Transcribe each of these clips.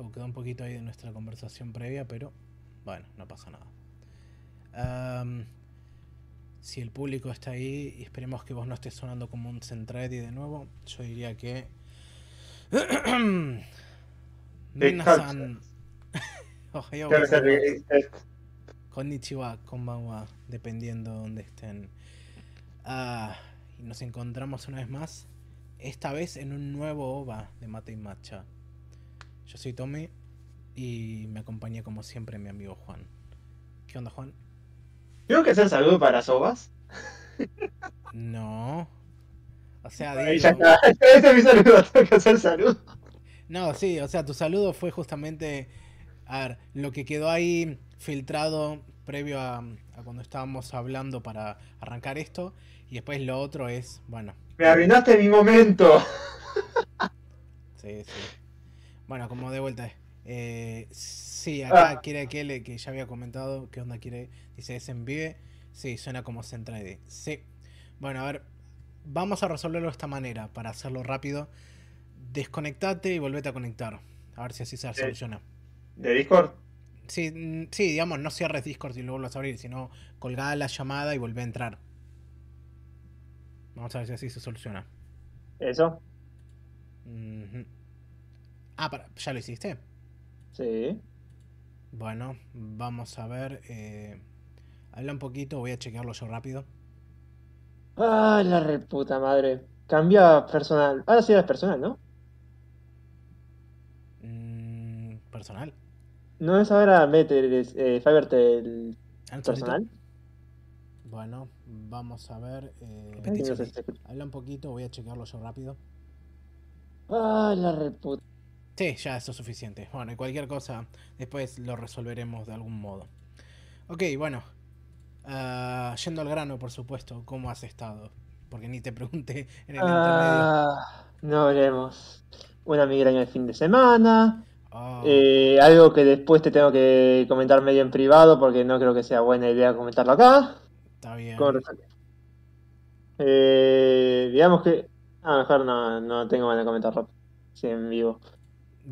O quedó un poquito ahí de nuestra conversación previa, pero bueno, no pasa nada. si el público está ahí y esperemos que vos no estés sonando como un Centredi de nuevo, yo diría que. Minasan. Konnichiwa, konbanwa, dependiendo de donde estén. Ah, y nos encontramos una vez más, esta vez en un nuevo OVA de Mate y Matcha. Yo soy Tommy y me acompaña como siempre mi amigo Juan. ¿Qué onda, Juan? ¿Tengo que hacer saludo para las ovas? No. O sea, digo... Ese es mi saludo, tengo que hacer saludo. No, sí, o sea, tu saludo fue justamente. A ver, lo que quedó ahí filtrado previo a, cuando estábamos hablando para arrancar esto. Y después lo otro es, bueno. Me arruinaste mi momento. Sí, sí. Bueno, como de vuelta. Eh, sí, acá ah. quiere aquel que ya había comentado. ¿Qué onda quiere? Dice, ¿es en vive? Sí, suena como Centra ID. Sí. Bueno, a ver. Vamos a resolverlo de esta manera para hacerlo rápido desconectate y volvete a conectar. A ver si así se soluciona. ¿De Discord? Sí, mm, sí, digamos, no cierres Discord y lo vuelvas a abrir, sino colgada la llamada y volvé a entrar. Vamos a ver si así se soluciona. ¿Eso? Ah, para, ¿ya lo hiciste? Sí. Bueno, vamos a ver. Eh, habla un poquito, voy a chequearlo yo rápido. Ah, la reputa madre. Cambia personal. Ahora sí es personal, ¿no? personal. ¿No es ahora Meter, eh, el personal? Bueno, vamos a ver. Eh, habla un poquito, voy a checarlo yo rápido. Ah, la reputa. Sí, ya eso es suficiente. Bueno, y cualquier cosa, después lo resolveremos de algún modo. Ok, bueno. Uh, yendo al grano, por supuesto, ¿cómo has estado? Porque ni te pregunté en el ah, No veremos. Una migraña el fin de semana. Ah. Eh, algo que después te tengo que comentar medio en privado porque no creo que sea buena idea comentarlo acá. Está bien. Eh, digamos que. A lo mejor no, no tengo ganas de comentarlo. Sí, en vivo.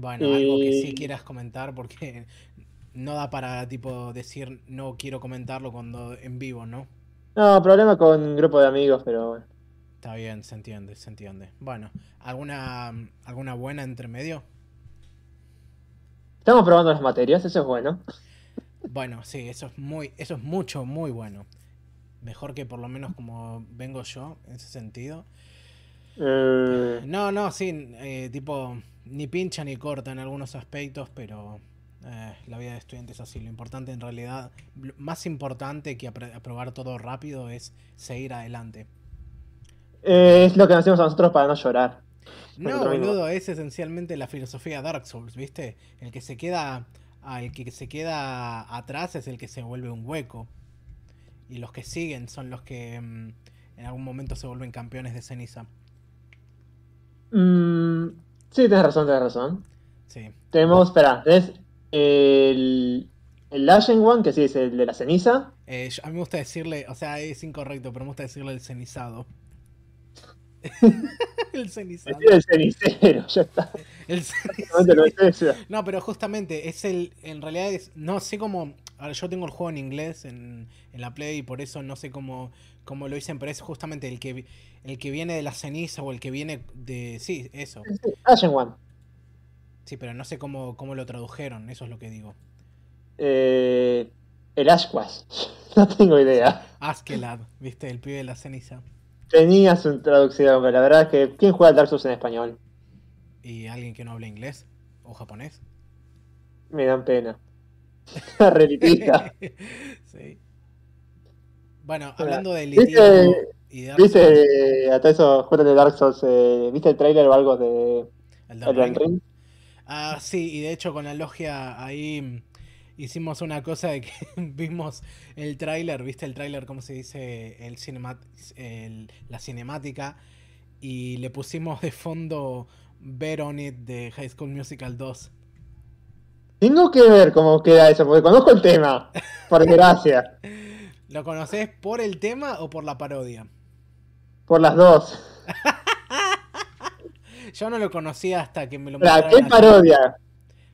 Bueno, algo que sí quieras comentar porque no da para tipo decir no quiero comentarlo cuando en vivo, ¿no? No, problema con un grupo de amigos, pero bueno. Está bien, se entiende, se entiende. Bueno, ¿alguna, alguna buena entre medio? Estamos probando las materias, eso es bueno. Bueno, sí, eso es muy, eso es mucho, muy bueno. Mejor que por lo menos como vengo yo, en ese sentido. Eh. No, no, sí, eh, tipo, ni pincha ni corta en algunos aspectos, pero eh, la vida de estudiante es así. Lo importante en realidad, más importante que aprobar todo rápido es seguir adelante. es lo que hacemos a nosotros para no llorar. No, boludo, es esencialmente la filosofía Dark Souls, ¿viste? El que se queda. El que se queda atrás es el que se vuelve un hueco. Y los que siguen son los que mm, en algún momento se vuelven campeones de ceniza. Mm, sí, tienes razón, tienes razón. Sí. Tenemos, espera, es el, el Ashen One, que sí es el de la ceniza. Eh, a mí me gusta decirle, o sea, es incorrecto, pero me gusta decirle el cenizado. el cenizado. El cenicero, ya está. El cenicero. No, pero justamente es el. En realidad es. No sé cómo. Ahora yo tengo el juego en inglés en, en la Play y por eso no sé cómo, cómo lo dicen, pero es justamente el que el que viene de la ceniza o el que viene de. Sí, eso. Ashen One. Sí, pero no sé cómo, cómo lo tradujeron, eso es lo que digo. Eh, el Ashquash. No tengo idea. Askelad, viste, el pibe de la ceniza. Tenía su traducción, pero la verdad es que ¿quién juega Dark Souls en español? ¿Y alguien que no habla inglés o japonés? Me dan pena. Repetida. sí. Bueno, hablando de litigio y de ¿Viste hasta eso, de Dark Souls, eh, viste el trailer o algo de El Ring? Ah, sí, y de hecho con la logia ahí hicimos una cosa de que vimos el tráiler, ¿viste el tráiler, cómo se dice? El, la cinemática. Y le pusimos de fondo Bet On It de High School Musical 2. Tengo que ver cómo queda eso, porque conozco el tema, por desgracia. ¿Lo conoces por el tema o por la parodia? Por las dos. Yo no lo conocía hasta que me lo mostraron. ¿Qué parodia?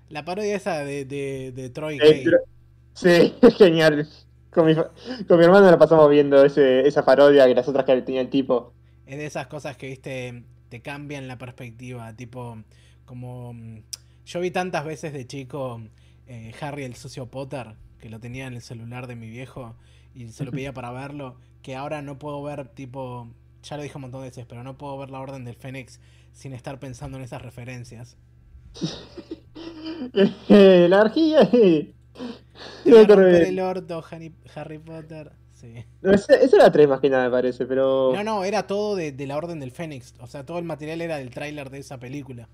La parodia esa de, de, Troy Gay. Sí, es genial. Con mi, con mi hermano la pasamos viendo ese, esa parodia que las otras que tenía el tipo. Es de esas cosas que, viste, te cambian la perspectiva. Tipo, como. Mm, yo vi tantas veces de chico eh, Harry el sucio Potter, que lo tenía en el celular de mi viejo y se lo pedía para verlo, que ahora no puedo ver, tipo. Ya lo dije un montón de veces, pero no puedo ver la Orden del Fénix sin estar pensando en esas referencias. la arquilla. el orto, Harry, Potter. Sí. Eso era tres más que nada, me parece, pero. No, no, era todo de, la Orden del Fénix. O sea, todo el material era del tráiler de esa película.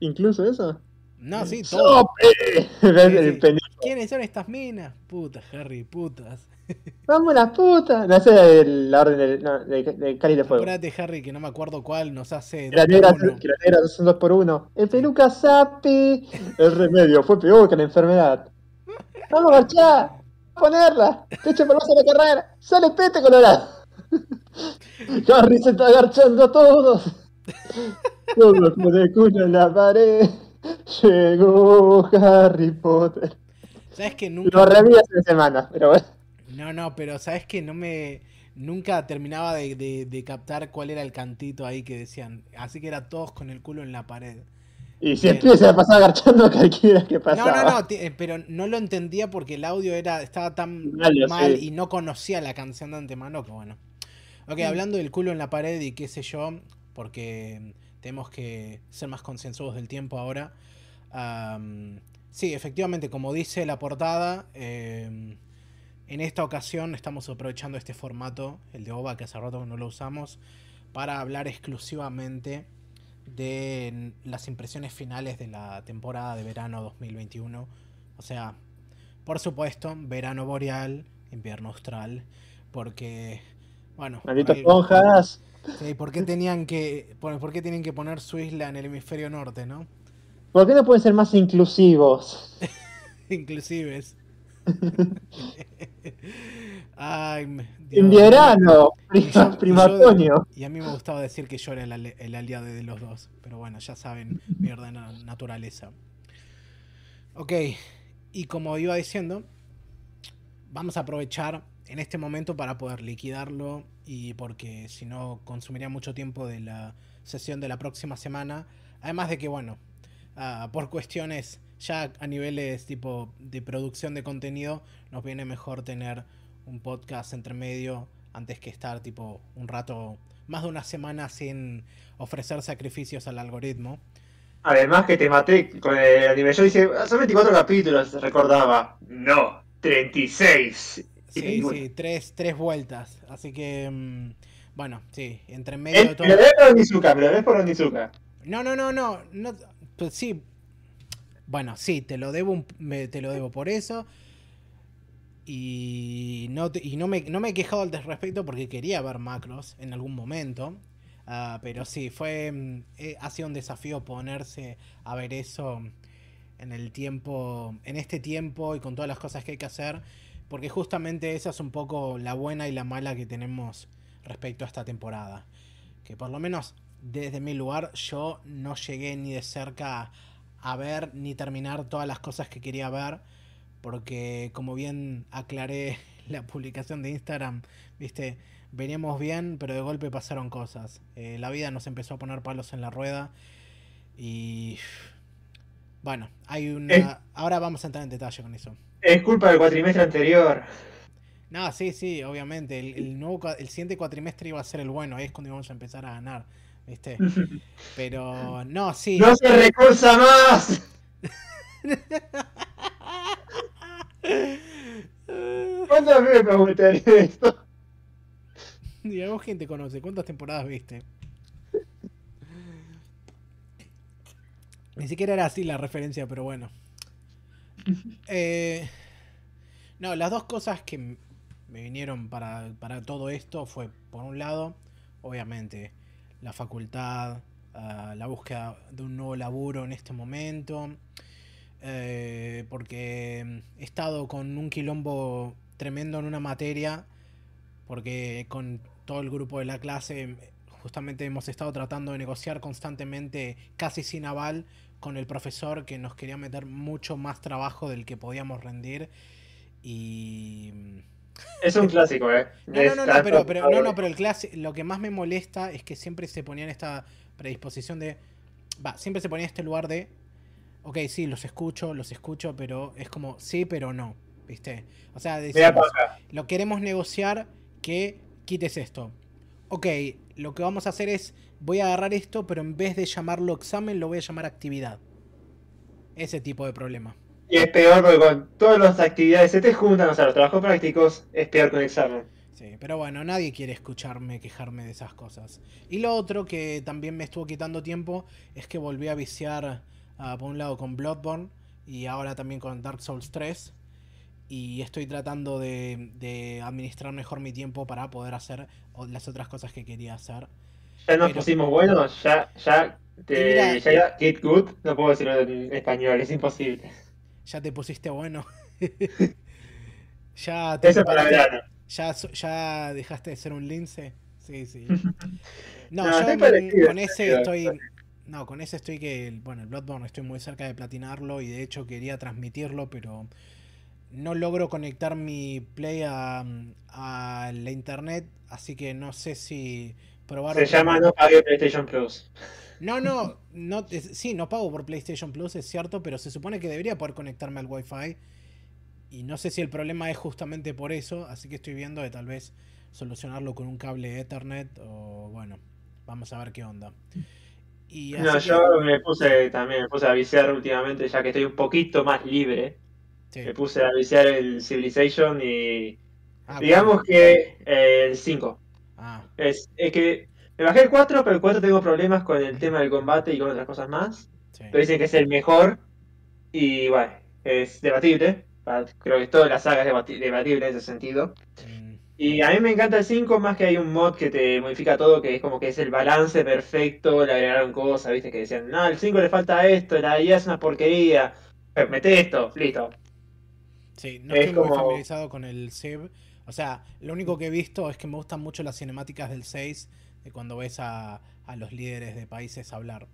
¿Incluso eso? No, sí, todo. ¿Quiénes son estas minas? Putas, Harry, putas. Vamos las putas. No sé la orden del, no, de, Cali de Fuego. Acuérdate, Harry, que no me acuerdo cuál nos hace. La negra, que la negra son dos por uno. El peluca sapi. El remedio fue peor que la enfermedad. Vamos a marchar. Ponerla. Te echo por la carrera. Sale pete colorado. Harry se está agarchando a todos. Todos de culo en la pared. Llegó Harry Potter. ¿Sabes que nunca. Lo reví hace semanas, pero bueno. No, no, pero sabes que no me. Nunca terminaba de, captar cuál era el cantito ahí que decían. Así que era todos con el culo en la pared. Y si el se la pasaba agarchando a cualquiera que pasaba. No, no, no, eh, pero no lo entendía porque el audio era estaba tan mal y no conocía la canción de antemano que bueno. Ok, mm. hablando del culo en la pared y qué sé yo, porque tenemos que ser más concienzudos del tiempo ahora. Sí, efectivamente, como dice la portada, em, en esta ocasión estamos aprovechando este formato, el de OVA, que hace rato no lo usamos, para hablar exclusivamente de las impresiones finales de la temporada de verano 2021. O sea, por supuesto, verano boreal, invierno austral, porque, bueno... Malditos esponjas. Sí, ¿por qué tenían que, por, qué tienen que poner su isla en el hemisferio norte, no? ¿Por qué no pueden ser más inclusivos? Inclusives. Ay, en verano, prima, Y, a mí me gustaba decir que yo era el, aliado de los dos. Pero bueno, ya saben mi orden naturaleza. Ok, y como iba diciendo, vamos a aprovechar en este momento para poder liquidarlo y porque si no consumiría mucho tiempo de la sesión de la próxima semana. Además de que, bueno, ah, por cuestiones ya a niveles tipo de producción de contenido, nos viene mejor tener un podcast entre medio antes que estar tipo un rato, más de una semana sin ofrecer sacrificios al algoritmo. Además que te maté con el anime. Yo dije, son 24 capítulos, recordaba. No, 36. Sí, sí, tres, tres vueltas. Así que, mm, bueno, sí, entre medio de todo. ¿Me lo ves por Onizuka? ¿Me lo ves por Onizuka? No, no, no, no. no pues sí. Bueno, sí, te lo debo, te lo debo por eso. Y no, y no, me, no me he quejado al respecto porque quería ver macros en algún momento. Ah, pero sí, fue mm, eh, ha sido un desafío ponerse a ver eso en el tiempo, en este tiempo y con todas las cosas que hay que hacer. Porque justamente esa es un poco la buena y la mala que tenemos respecto a esta temporada. Que por lo menos desde mi lugar yo no llegué ni de cerca a ver ni terminar todas las cosas que quería ver porque como bien aclaré la publicación de Instagram, viste, veníamos bien, pero de golpe pasaron cosas. Eh, la vida nos empezó a poner palos en la rueda y bueno, hay una... Ahora vamos a entrar en detalle con eso. Es culpa del cuatrimestre anterior. No, sí, sí, obviamente. El, nuevo, el siguiente cuatrimestre iba a ser el bueno, ahí es cuando íbamos a empezar a ganar, ¿viste? Pero no, sí. ¡No se recursa más! ¿Cuántas veces me preguntaría esto? Digamos, quién te conoce? ¿Cuántas temporadas viste? Ni siquiera era así la referencia, pero bueno. Eh, no, las dos cosas que me vinieron para, para, todo esto fue, por un lado, obviamente, la facultad, la búsqueda de un nuevo laburo en este momento. Eh, porque he estado con un quilombo tremendo en una materia, porque con todo el grupo de la clase justamente hemos estado tratando de negociar constantemente, casi sin aval, con el profesor que nos quería meter mucho más trabajo del que podíamos rendir. Y. Es un clásico, ¿eh? No, no, no, pero, pero, no, no, pero el clásico, lo que más me molesta es que siempre se ponía en esta predisposición de. Va, siempre se ponía en este lugar de. Ok, sí, los escucho, los escucho, pero es como sí, pero no. ¿Viste? O sea, decimos, lo queremos negociar que quites esto. Ok, lo que vamos a hacer es, voy a agarrar esto, pero en vez de llamarlo examen, lo voy a llamar actividad. Ese tipo de problema. Y es peor porque con todas las actividades se te juntan, o sea, los trabajos prácticos, es peor con examen. Sí, pero bueno, nadie quiere escucharme quejarme de esas cosas. Y lo otro que también me estuvo quitando tiempo es que volví a viciar, uh, por un lado, con Bloodborne y ahora también con Dark Souls 3 y estoy tratando de, administrar mejor mi tiempo para poder hacer las otras cosas que quería hacer. Ya nos pusimos buenos, ya, ya, te, ya get good, no puedo decirlo en español, es imposible. Ya te pusiste bueno. ya te Eso para verano. Ya, ya dejaste de ser un lince. Sí, sí. No, yo con ese estoy. No, con ese estoy que. Bueno, el Bloodborne estoy muy cerca de platinarlo y de hecho quería transmitirlo, pero no logro conectar mi Play a, la internet, así que no sé si probar. Se llama no pague PlayStation Plus. No, no, no, sí, no pago por PlayStation Plus, es cierto, pero se supone que debería poder conectarme al Wi-Fi. Y no sé si el problema es justamente por eso, así que estoy viendo de tal vez solucionarlo con un cable Ethernet o bueno, vamos a ver qué onda. Y no, yo me puse también, me puse a viciar últimamente, ya que estoy un poquito más libre me puse a viciar el Civilization y. Ah, digamos que el 5. Ah. Es, que me bajé el 4, pero el 4 tengo problemas con el tema del combate y con otras cosas más. Pero dicen que es el mejor. Y bueno, es debatible. Creo que toda la saga es debatible en ese sentido. Mm. Y a mí me encanta el 5 más que hay un mod que te modifica todo, que es como que es el balance perfecto, le agregaron cosas, viste, que decían, no, el 5 le falta esto, la IA es una porquería, mete esto, listo, Sí, no estoy muy familiarizado con el Civ. O sea, lo único que he visto es que me gustan mucho las cinemáticas del 6, de cuando ves a, los líderes de países hablar.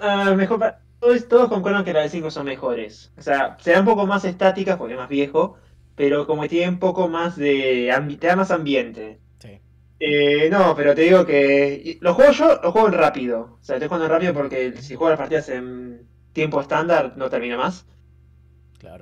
Ah, mejor todos, todos, concuerdan que las del 5 son mejores. O sea, serán un poco más estáticas porque es más viejo, pero como tiene un poco más de... te da más ambiente. Sí. Eh, no, pero te digo que los juego yo, los juego rápido. O sea, estoy jugando rápido porque si juego las partidas en tiempo estándar no termina más.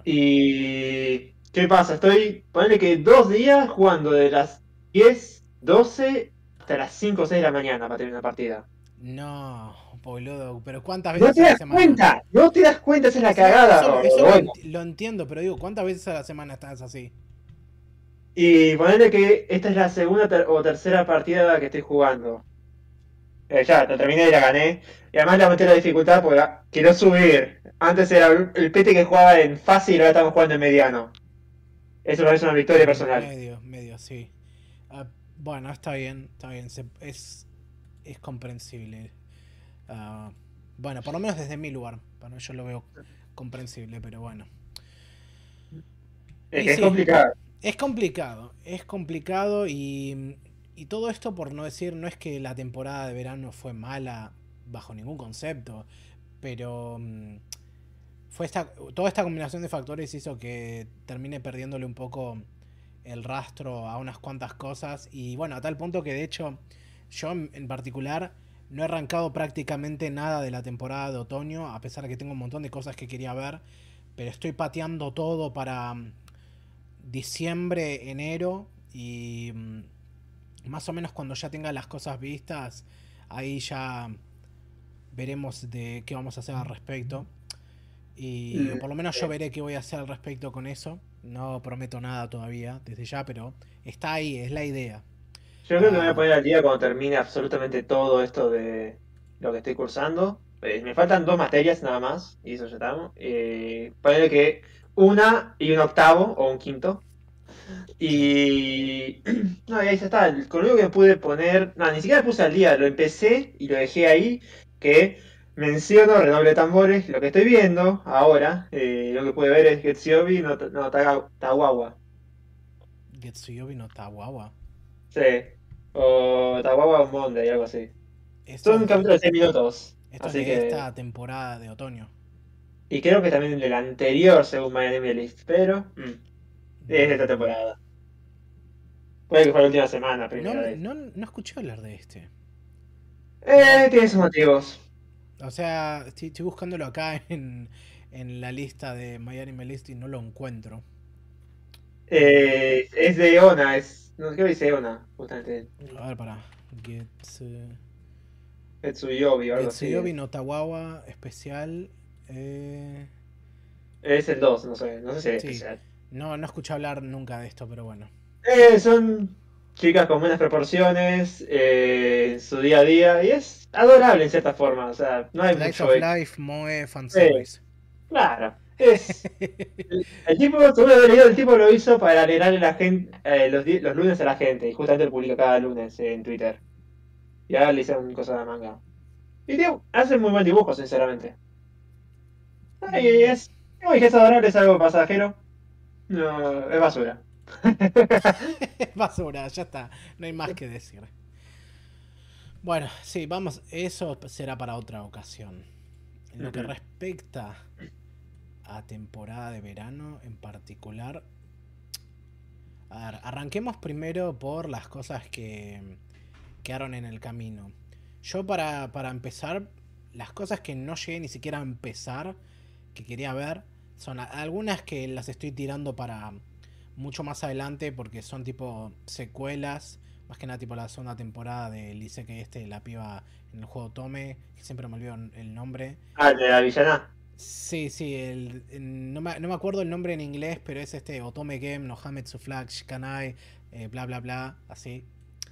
Y. ¿Qué pasa? Estoy. Ponele que dos días jugando de las 10, 12 hasta las 5 o 6 de la mañana para tener una partida. No, boludo, pero ¿cuántas veces no te das cuenta, no te das cuenta, esa es la cagada. Eso, lo, entiendo, pero digo, ¿cuántas veces a la semana estás así? Y ponele que esta es la segunda o tercera partida que estoy jugando. Eh, ya, la terminé y la gané. Y además le aumenté la dificultad porque quiero subir. Antes era el PT que jugaba en fácil y ahora estamos jugando en mediano. Eso es una victoria personal. Medio, medio, sí. Ah, bueno, está bien, está bien. es, es comprensible. Ah, bueno, por lo menos desde mi lugar. Bueno, yo lo veo comprensible, pero bueno. Es, complicado. Es complicado, es complicado y y todo esto por no decir, no es que la temporada de verano fue mala bajo ningún concepto, pero mm, fue esta, toda esta combinación de factores hizo que termine perdiéndole un poco el rastro a unas cuantas cosas y bueno, a tal punto que de hecho yo en particular no he arrancado prácticamente nada de la temporada de otoño, a pesar de que tengo un montón de cosas que quería ver, pero estoy pateando todo para mm, diciembre, enero y mm, más o menos cuando ya tenga las cosas vistas, ahí ya veremos de qué vamos a hacer al respecto. Y mm, por lo menos yo veré qué voy a hacer al respecto con eso. No prometo nada todavía desde ya, pero está ahí, es la idea. Yo creo que me voy a ah. poner al día cuando termine absolutamente todo esto de lo que estoy cursando. Eh, me faltan dos materias nada más, y eso ya estamos. Eh, que una y un octavo o un quinto. Y. No, y ahí está. Con lo único que pude poner. No, ni siquiera puse al día. Lo empecé y lo dejé ahí. Que menciono, redoble tambores. Lo que estoy viendo ahora. Eh, lo que pude ver es Getsuyobi no, no Tawawa. Getsuyobi no Tawawa. Sí. O Tawawa o Monday, algo así. Son capítulos de 6 minutos. Esto así es de esta temporada de otoño. Y creo que también del anterior, según My Enemy List, pero mm, es de esta temporada. Puede que fue la última semana, primera no, No, no escuché hablar de este. Eh, tiene sus motivos. O sea, estoy, buscándolo acá en, en, la lista de My Anime List y no lo encuentro. Eh, es de Ona, es. No sé qué dice Ona, justamente. A ver, para. Getsu. Getsuyobi o algo Getsuyobi no Tawawa, especial. Eh... Es el 2, no sé, no sé si es especial. No, no escuché hablar nunca de esto, pero bueno. Eh, son chicas con buenas proporciones eh, su día a día y es adorable en cierta forma. O sea, no hay Life of Life, Moe, fanservice. claro. Es, el, tipo, según leído, el tipo lo hizo para alegrarle la gente, eh, los, los, lunes a la gente. Y justamente lo publica cada lunes en Twitter. Y ahora le hicieron cosas de manga. Y tío, hace muy buen dibujo, sinceramente. Ay, es, es adorable, es algo pasajero. No, es basura. Basura, ya está. No hay más que decir. Bueno, sí, vamos. Eso será para otra ocasión. En lo que respecta a temporada de verano en particular. A ver, arranquemos primero por las cosas que quedaron en el camino. Yo para, para empezar, las cosas que no llegué ni siquiera a empezar, que quería ver, son algunas que las estoy tirando para mucho más adelante porque son tipo secuelas. Más que nada tipo la segunda temporada de Lice que este, la piba en el juego Tome, que siempre me olvido el nombre. Ah, de la villana. Sí, sí, el, no, me, no, me, acuerdo el nombre en inglés, pero es este Otome Game, Nohametsu Flag, Shikanai, eh, bla bla bla, así.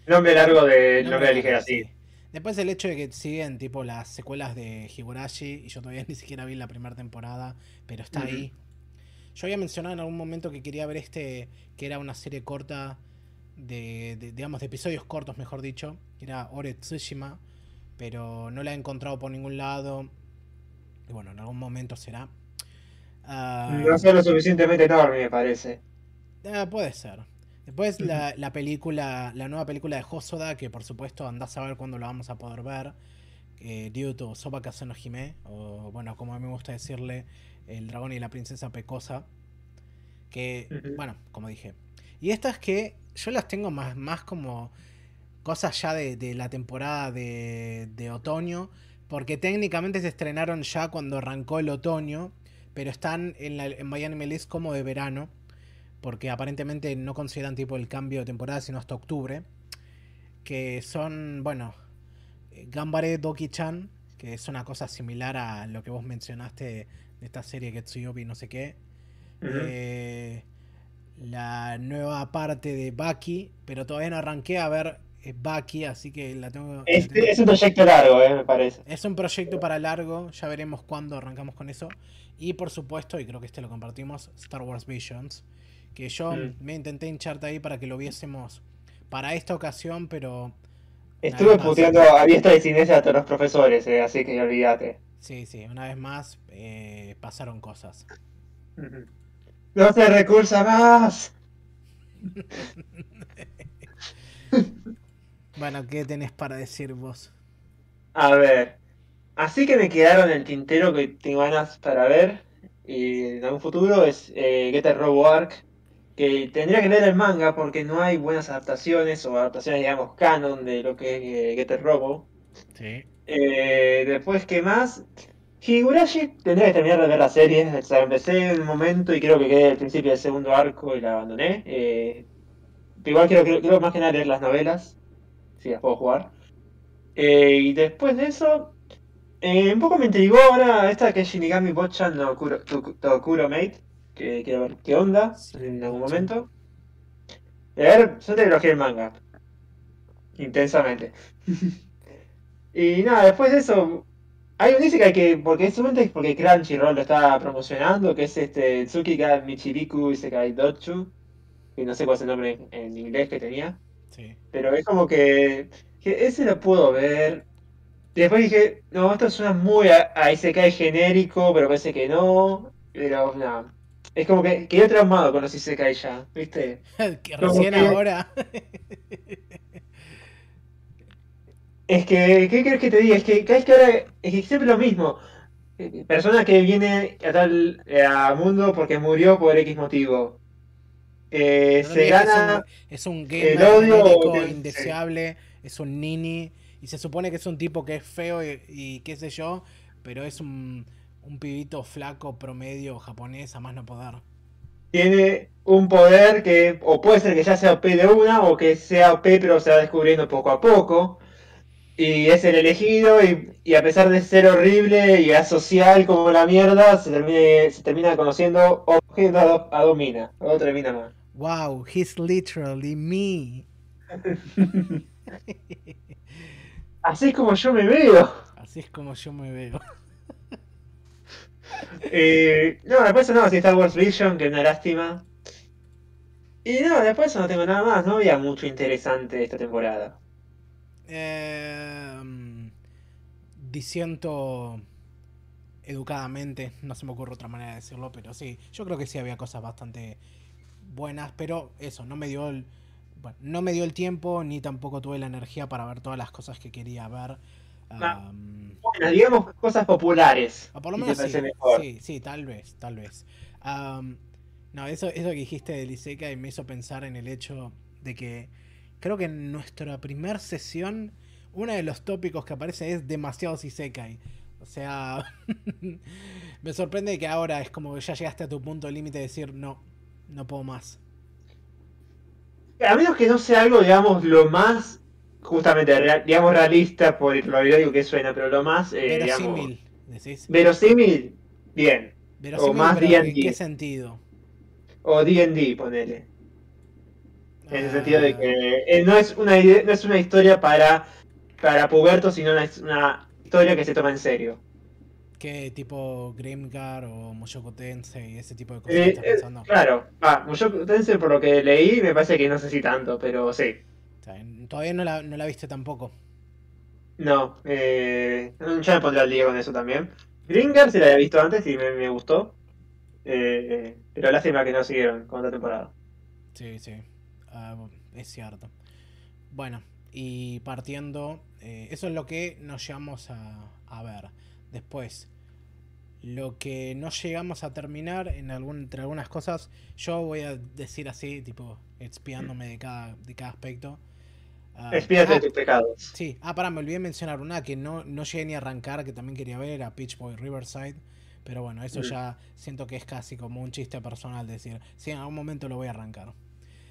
Nombre largo de nombre, ligera, sí. Después el hecho de que siguen tipo las secuelas de Higurashi, y yo todavía ni siquiera vi la primera temporada, pero está ahí, yo había mencionado en algún momento que quería ver este, que era una serie corta de, digamos, de episodios cortos, mejor dicho, que era Ore Tsushima, pero no la he encontrado por ningún lado. Y bueno, en algún momento será. Uh, no sea lo suficientemente enorme, me parece. Ah, puede ser. Después la, la, película, la nueva película de Hosoda, que por supuesto andás a ver cuándo la vamos a poder ver. Eh, Ryuto Soba no Hime, o bueno, como a mí me gusta decirle, el dragón y la princesa pecosa. Que, bueno, como dije. Y estas que yo las tengo más, más como cosas ya de, la temporada de, de, otoño. Porque técnicamente se estrenaron ya cuando arrancó el otoño. Pero están en, la, en Miami List como de verano. Porque aparentemente no consideran tipo el cambio de temporada sino hasta octubre. Que son, bueno, Gambare Doki-chan. Que es una cosa similar a lo que vos mencionaste de esta serie Getsuyobi no sé qué. Eh, la nueva parte de Baki, pero todavía no arranqué a ver eh, Baki, así que la tengo. Es, un proyecto largo, eh, me parece. Es un proyecto para largo, ya veremos cuándo arrancamos con eso. Y por supuesto, y creo que este lo compartimos, Star Wars Visions, que yo mm. me intenté hincharte ahí para que lo viésemos para esta ocasión, pero. Estuve puteando a diestra de cines a todos los profesores, así que olvídate. Sí, sí, una vez más eh, pasaron cosas. ¡No se recursa más! bueno, ¿qué tenés para decir vos? A ver, así que me quedaron el tintero que tengo ganas para ver y en algún futuro es eh, Getter Robo Arc, que tendría que leer el manga porque no hay buenas adaptaciones o adaptaciones, digamos, canon de lo que es eh, Getter Robo. Sí. Eh, después, ¿qué más? Higurashi tendría que terminar de ver la serie. O sea, empecé en un momento y creo que quedé al principio del segundo arco y la abandoné. Eh, igual quiero, quiero, más que nada leer las novelas. Si las puedo jugar. Eh, y después de eso, un poco me intrigó ahora esta que es Shinigami Bochan no Kuro, Mate. Que quiero ver qué onda en algún momento. a ver, yo te el manga. Intensamente. Y nada, después de eso, hay un dice que hay que, porque es porque Crunchyroll lo está promocionando, que es este Tsukika Michiriku Isekai Dochu, y no sé cuál es el nombre en, inglés que tenía. Sí. Pero es como que, que, ese lo puedo ver. después dije, no, esto suena muy a, a Isekai genérico, pero parece que no. Pero nada. Es como que quedé traumado con los Isekai ya, ¿viste? que recién ahora. Es que, ¿qué crees que te diga? Es que, es que ahora es siempre lo mismo. Persona que viene a tal a mundo porque murió por X motivo. Eh, se gana. Es un, es un odio indeseable, es un nini. Y se supone que es un tipo que es feo y, qué sé yo, pero es un, un pibito flaco promedio japonés a más no poder. Tiene un poder que o puede ser que ya sea OP de una o que sea OP pero se va descubriendo poco a poco. Y es el elegido y, a pesar de ser horrible y asocial como la mierda, se, termina, se termina conociendo objeto a, Domina. Otra mina más. Wow, he's literally me. Así es como yo me veo. Así es como yo me veo. eh, no, después no, si Star Wars Vision, que es una lástima. Y no, después no tengo nada más, no había mucho interesante esta temporada. Eh, diciendo educadamente, no se me ocurre otra manera de decirlo, pero sí, yo creo que sí había cosas bastante buenas, pero eso, no me dio el, bueno, no me dio el tiempo ni tampoco tuve la energía para ver todas las cosas que quería ver. bueno, digamos cosas populares. por lo menos sí, sí, tal vez, tal vez. no, eso, eso que dijiste de Liseca y me hizo pensar en el hecho de que creo que en nuestra primera sesión uno de los tópicos que aparece es demasiado Isekai. O sea, me sorprende que ahora es como que ya llegaste a tu punto límite de decir no, no puedo más. A menos que no sea algo, digamos, lo más, justamente, digamos, realista por lo digo que suena, pero lo más, eh, verosímil, decís. Verosímil, bien. o más ¿En qué sentido? O D&D, ponele. En el sentido de que eh, no, es una, no es una historia para, para pubertos, sino es una historia que se toma en serio. ¿Qué tipo Grimgar o Mushoku Tensei, ese tipo de cosas eh, estás eh, pensando? claro, ah, Mushoku Tensei por lo que leí me parece que no sé si tanto, pero sí. Todavía no la, no la viste tampoco. No, eh, ya me pondré al día con eso también. Grimgar se la había visto antes y me, me gustó. Eh, pero lástima que no siguieron con otra temporada. Sí, sí, ah, es cierto. Bueno, y partiendo, eso es lo que nos llevamos a, a ver. Después, lo que no llegamos a terminar en algún, entre algunas cosas, yo voy a decir así, tipo, expiándome de cada, de cada aspecto. Uh, Expíate de ah, tus pecados. Sí, ah, pará, me olvidé mencionar una que no, no llegué ni a arrancar, que también quería ver, a Pitch Boy Riverside. Pero bueno, eso mm. ya siento que es casi como un chiste personal decir, sí, en algún momento lo voy a arrancar.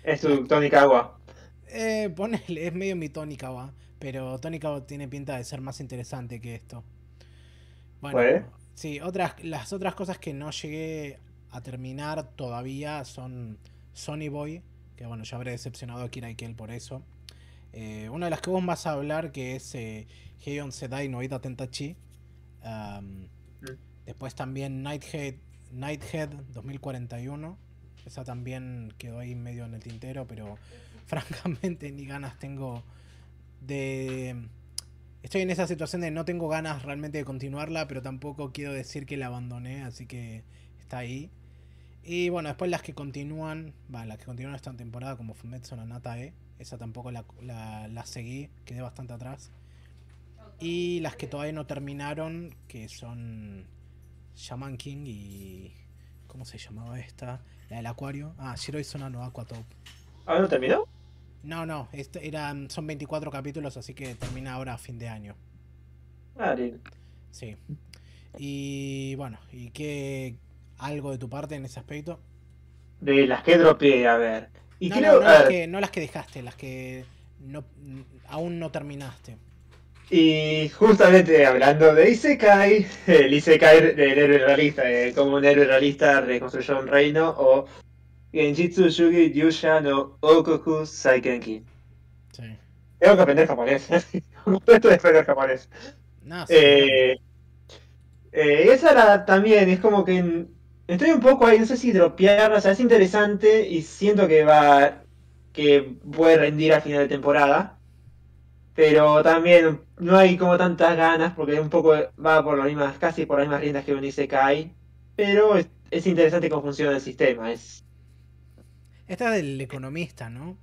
¿Es tu Tony Kawa? Eh, ponele, es medio mi Tony Kawa, pero Tony Kawa tiene pinta de ser más interesante que esto. Bueno, sí, otras, las otras cosas que no llegué a terminar todavía son Sony Boy, que bueno, ya habré decepcionado a Kira Ikel por eso. Eh, una de las que vos vas a hablar, que es eh, Heion Sedai no Ida Tentachi. Mm. Después también Nighthead, Nighthead 2041. Esa también quedó ahí medio en el tintero, pero francamente ni ganas tengo de estoy en esa situación de no tengo ganas realmente de continuarla, pero tampoco quiero decir que la abandoné, así que está ahí. Y bueno, después las que continúan, va, las que continúan esta temporada, como Fumetsu no Natae, esa tampoco la, la, seguí, quedé bastante atrás. Y las que todavía no terminaron, que son Shaman King y. ¿Cómo se llamaba esta? La del Acuario. Ah, Shiroi Sona no Aquatop. ¿Ah, no terminó? No, no, este eran, son 24 capítulos, así que termina ahora a fin de año. Ah, Sí. Y bueno, ¿y qué algo de tu parte en ese aspecto? De las que dropeé, a ver. Y no, no, Las que, no las que dejaste, las que no, aún no terminaste. Y justamente hablando de Isekai, el Isekai del héroe realista, eh, como un héroe realista reconstruyó un reino o Genjitsu Shugi Yusha no Okoku Saikenki. Sí. Tengo que aprender japonés. Esto de aprender japonés. No, sí, eh, eh, esa era también, es como que estoy un poco ahí, no sé si dropearla, o sea, es interesante y siento que va, que puede rendir a final de temporada. Pero también no hay como tantas ganas porque un poco va por las mismas, casi por las mismas riendas que un Isekai. Pero es, es interesante cómo funciona el sistema, es esta es del economista, ¿no?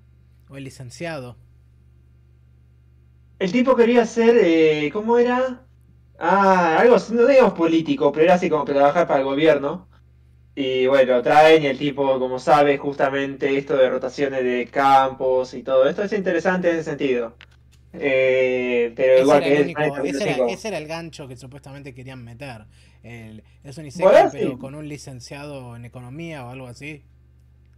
O el licenciado. El tipo quería ser, eh, ¿cómo era? Ah, algo, no digamos político, pero era así como para trabajar para el gobierno. Y bueno, traen y el tipo, como sabe, justamente esto de rotaciones de campos y todo esto es interesante en ese sentido. Eh, pero ese igual que ese, era, el gancho que supuestamente querían meter. El, es un pero con un licenciado en economía o algo así.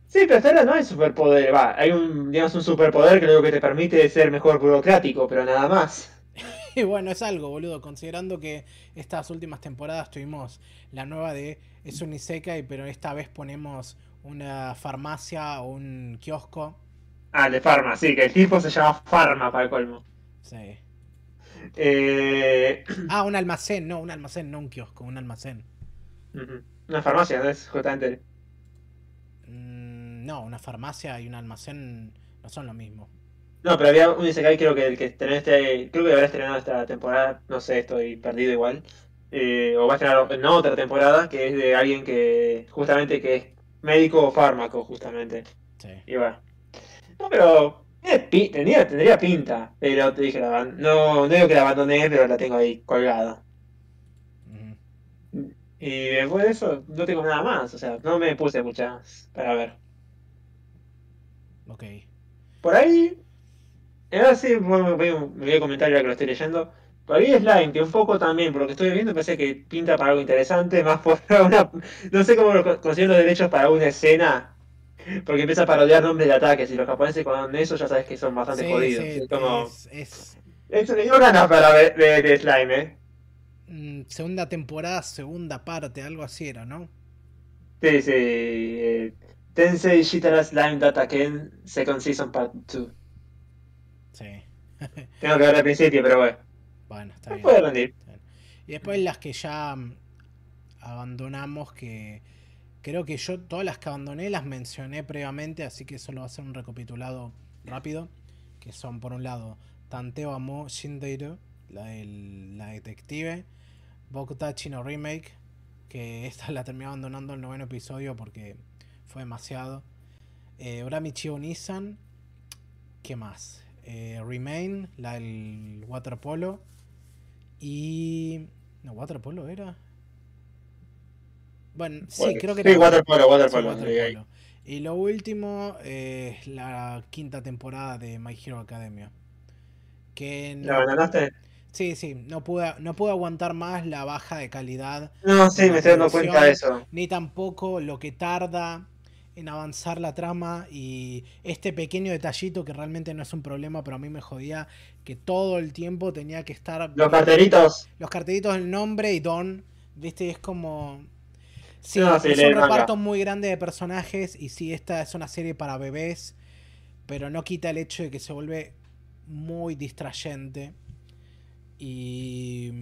Sí, pero hasta ahora no hay superpoder. Va, hay un, digamos, un superpoder que lo que te permite ser mejor burocrático, pero nada más. Y bueno, es algo, boludo. Considerando que estas últimas temporadas tuvimos la nueva de es un Isekai, pero esta vez ponemos una farmacia o un kiosco. Ah, de farma, sí, que el tipo se llama Farma para el colmo. Sí. Eh... Ah, un almacén, no, un almacén, no un kiosco, un almacén. Una farmacia, ¿no es justamente? Mm, no, una farmacia y un almacén no son lo mismo. No, pero había un Isekai creo que el que este, creo que habrá estrenado esta temporada, no sé, estoy perdido igual. Eh, o va a estrenar en otra temporada, que es de alguien que justamente que es médico o fármaco, justamente. Sí. Y bueno. No, pero tendría, tendría pinta, pero te dije, la, no, no digo que la abandoné, pero la tengo ahí colgada. Y después de eso, no tengo nada más, o sea, no me puse muchas para ver. Ok. Por ahí, ahora sí, me voy a comentar ya que lo estoy leyendo. Por ahí Slime, que un poco también, por lo que estoy viendo, parece que pinta para algo interesante, más por una. No sé cómo consiguen los derechos para una escena, porque empieza a parodiar nombres de ataques, y los japoneses con eso ya sabes que son bastante jodidos. es como. Es, es... ganas para ver, de Slime, ¿eh? Mm, segunda temporada, segunda parte, algo así era, ¿no? Sí, sí. Eh, Tensei Shitara Slime Data Ken, Second Season Part 2. Sí. Tengo que ver al principio, pero bueno. Bueno, está bien. Y después las que ya mm, abandonamos, que creo que yo todas las que abandoné las mencioné previamente, así que solo va a ser un recapitulado rápido. Que son, por un lado, Tanteo Amo Shindeiro, la, la detective, Bokutachi no Remake, que esta la terminé abandonando el noveno episodio porque fue demasiado. Eh, Oramichi Nissan, ¿qué más? Eh, Remain, la del waterpolo. Y. No, waterpolo era. Bueno, sí, creo que sí. Waterpolo, waterpolo, waterpolo. Y lo último es la quinta temporada de My Hero Academia. Que no, ¿La abandonaste? Sí, sí, no pude, no pude aguantar más la baja de calidad. No, sí, me estoy dando cuenta de eso. Ni tampoco lo que tarda en avanzar la trama y este pequeño detallito que realmente no es un problema, pero a mí me jodía que todo el tiempo tenía que estar... Los carteritos. Los carteritos del nombre y Don, viste, es como... Sí, es un reparto muy grande de personajes y sí, esta es una serie para bebés, pero no quita el hecho de que se vuelve muy distrayente. Y...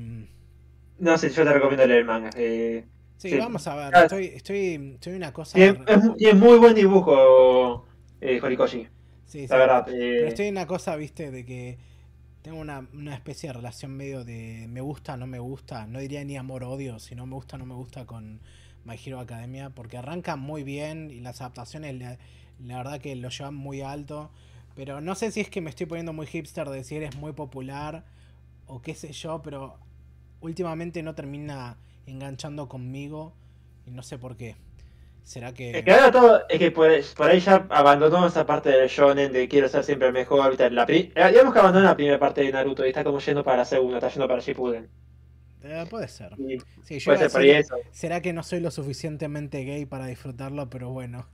No sé, yo te recomiendo leer el manga. Eh, Sí, vamos a ver. Ah. Estoy, estoy, estoy una cosa. Y es, muy buen dibujo, eh, Horikoshi. Sí, la verdad. Eh. estoy en una cosa, viste, de que tengo una, especie de relación medio de me gusta, no me gusta. No diría ni amor odio, sino me gusta, no me gusta con My Hero Academia. Porque arranca muy bien y las adaptaciones, la, verdad que lo llevan muy alto. Pero no sé si es que me estoy poniendo muy hipster de decir es muy popular o qué sé yo, pero últimamente no termina enganchando conmigo y no sé por qué. ¿Será que.? Es que ahora todo. Es que por, ahí ya abandonó esa parte del shonen de quiero ser siempre mejor. La. Eh, digamos que abandonó la primera parte de Naruto y está como yendo para la segunda, está yendo para Shippuden. Eh, puede ser. Sí, puede ser por eso. Será que no soy lo suficientemente gay para disfrutarlo, pero bueno.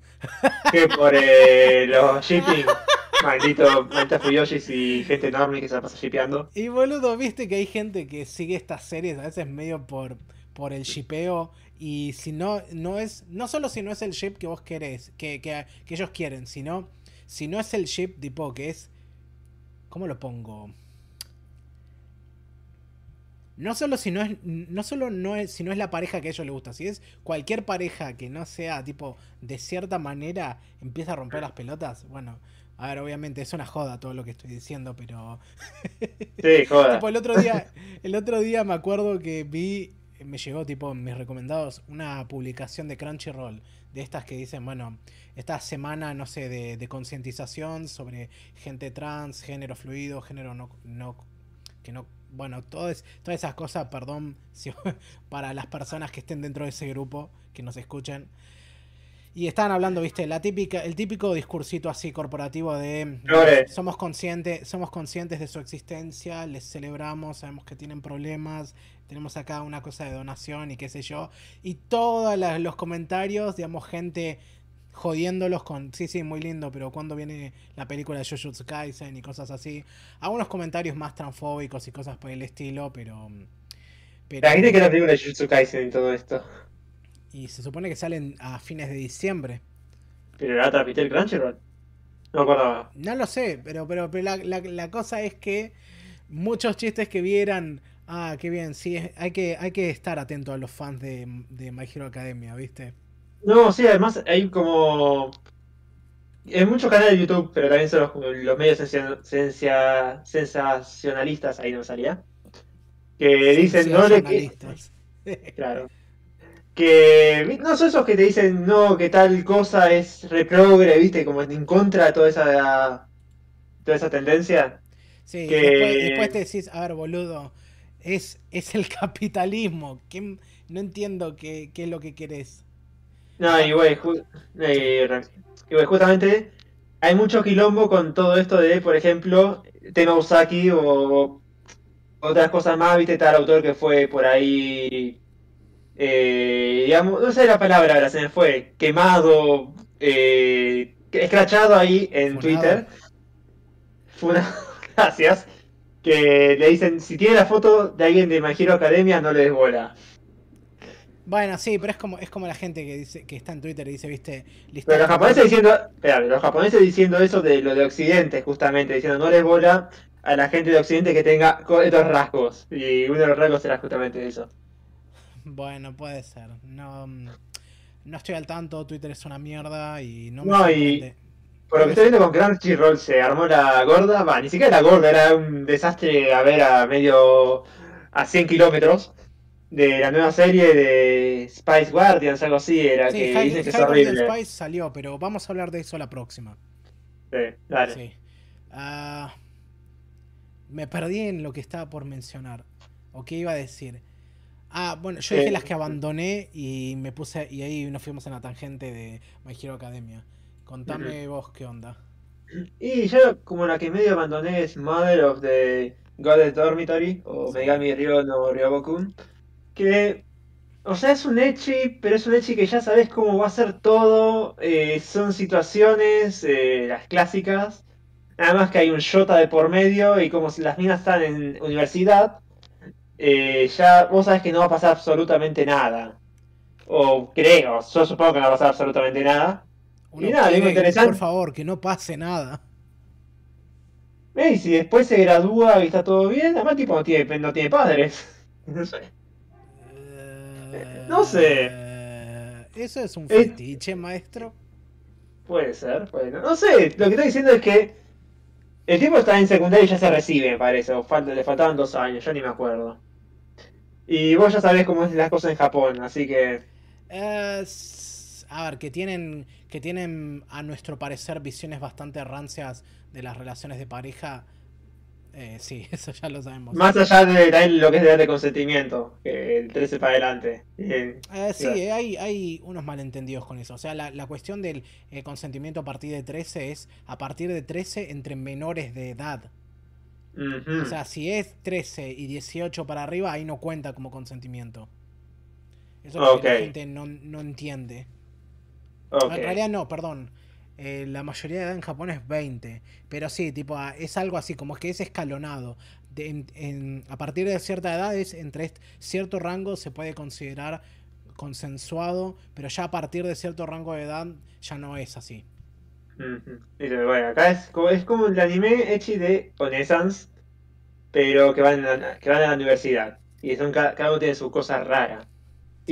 Que por eh, los shipping. Maldito, maldita Fuyoshis y gente enorme que se la pasa shipeando. Y boludo, viste que hay gente que sigue estas series a veces medio por por el shipeo y si no, no es, no solo si no es el ship que vos querés, que, que, ellos quieren, sino si no es el ship tipo que es, ¿cómo lo pongo? No solo si no es, no solo no es, si no es la pareja que a ellos les gusta, si es cualquier pareja que no sea tipo de cierta manera empieza a romper las pelotas, bueno, a ver, obviamente es una joda todo lo que estoy diciendo, pero Sí, joda. el otro día, el otro día me acuerdo que vi me llegó tipo en mis recomendados una publicación de Crunchyroll de estas que dicen, bueno, esta semana, no sé, de, concientización sobre gente trans, género fluido, género no, no, que no, bueno, todas, todas esas cosas, perdón, para las personas que estén dentro de ese grupo, que nos escuchen. Y estaban hablando, viste, la típica, el típico discursito así corporativo de somos conscientes, somos conscientes de su existencia, les celebramos, sabemos que tienen problemas, tenemos acá una cosa de donación y qué sé yo. Y todos los comentarios, digamos, gente jodiéndolos con, sí, sí, muy lindo, pero cuando viene la película de Jujutsu Kaisen y cosas así. Algunos comentarios más transfóbicos y cosas por el estilo, pero... pero la gente que la película de Jujutsu Kaisen y todo esto. Y se supone que salen a fines de diciembre. ¿Pero la transmitió el Crunchyroll? No acordaba. No lo sé, pero, pero, pero la, cosa es que muchos chistes que vieran. Ah, qué bien, sí, hay que, hay que estar atento a los fans de, de My Hero Academia, ¿viste? No, sí, además hay como. En muchos canales de YouTube, pero también son los, medios sensacionalistas, ahí no salía. Que dicen, no le. claro que no son esos que te dicen no que tal cosa es reprogre viste como en contra de toda esa toda esa tendencia sí después, te decís a ver boludo es, es el capitalismo no entiendo qué, qué, es lo que querés no y güey justamente hay mucho quilombo con todo esto de por ejemplo tema Usaki o otras cosas más viste tal autor que fue por ahí eh, digamos, no sé la palabra, ahora se me fue, quemado, eh, escrachado ahí en Twitter. gracias. Que le dicen, si tiene la foto de alguien de My Academia, no le des bola. Bueno, sí, pero es como, es como la gente que dice que está en Twitter y dice, viste, Pero los japoneses diciendo, los japoneses diciendo eso de lo de Occidente, justamente, diciendo no les bola a la gente de Occidente que tenga estos rasgos. Y uno de los rasgos era justamente eso. Bueno, puede ser. No, mm, no estoy al tanto, Twitter es una mierda y no me No, y por lo que estoy viendo con Crunchyroll se armó la gorda, va, ni siquiera la gorda, era un desastre a ver a medio, a 100 kilómetros de la nueva serie de Spice Guardians, algo así, era que dice que es horrible. Spice salió, pero vamos a hablar de eso la próxima. Sí, dale. Sí. Ah, me perdí en lo que estaba por mencionar. ¿O qué iba a decir? Ah, bueno, yo dije las que abandoné y me puse. Y ahí nos fuimos en la tangente de My Hero Academia. Contame vos qué onda. Y yo, como la que medio abandoné es Mother of the Goddess Dormitory o Megami Ryo no Ryobokun. Que, o sea, es un Echi, pero es un Echi que ya sabes cómo va a ser todo. Eh, son situaciones, eh, las clásicas. Nada más que hay un Shota de por medio y como si las minas están en universidad eh, ya vos sabés que no va a pasar absolutamente nada. O creo, yo supongo que no va a pasar absolutamente nada. y nada, lo interesante. Por favor, que no pase nada. Y si después se gradúa y está todo bien, además tipo no tiene, no tiene padres. No sé. No sé. Eh, ¿Eso es un fetiche, maestro? Puede ser, puede no. sé, lo que estoy diciendo es que el tipo está en secundaria y ya se recibe, me parece. O le faltaban dos años, yo ni me acuerdo. Y vos ya sabés cómo es las cosas en Japón, así que. a ver, que tienen, que tienen, a nuestro parecer, visiones bastante rancias de las relaciones de pareja. Eh, sí, eso ya lo sabemos. Más allá de lo que es de consentimiento, que el 13 para adelante. Eh, sí, hay, hay unos malentendidos con eso. O sea, la, la cuestión del eh, consentimiento a partir de 13 es a partir de 13 entre menores de edad. O sea, si es 13 y 18 para arriba, ahí no cuenta como consentimiento. Eso es lo que la gente no, entiende. En realidad no, perdón. Eh, la mayoría de edad en Japón es 20. Pero sí, tipo, ah, es algo así, como que es escalonado. a partir de cierta edad, es, entre cierto rango se puede considerar consensuado, pero ya a partir de cierto rango de edad ya no es así bueno, acá es como, es como el anime hecho de Onesans, pero que van, a, que van a la universidad. Y son, cada, uno tiene su cosa rara.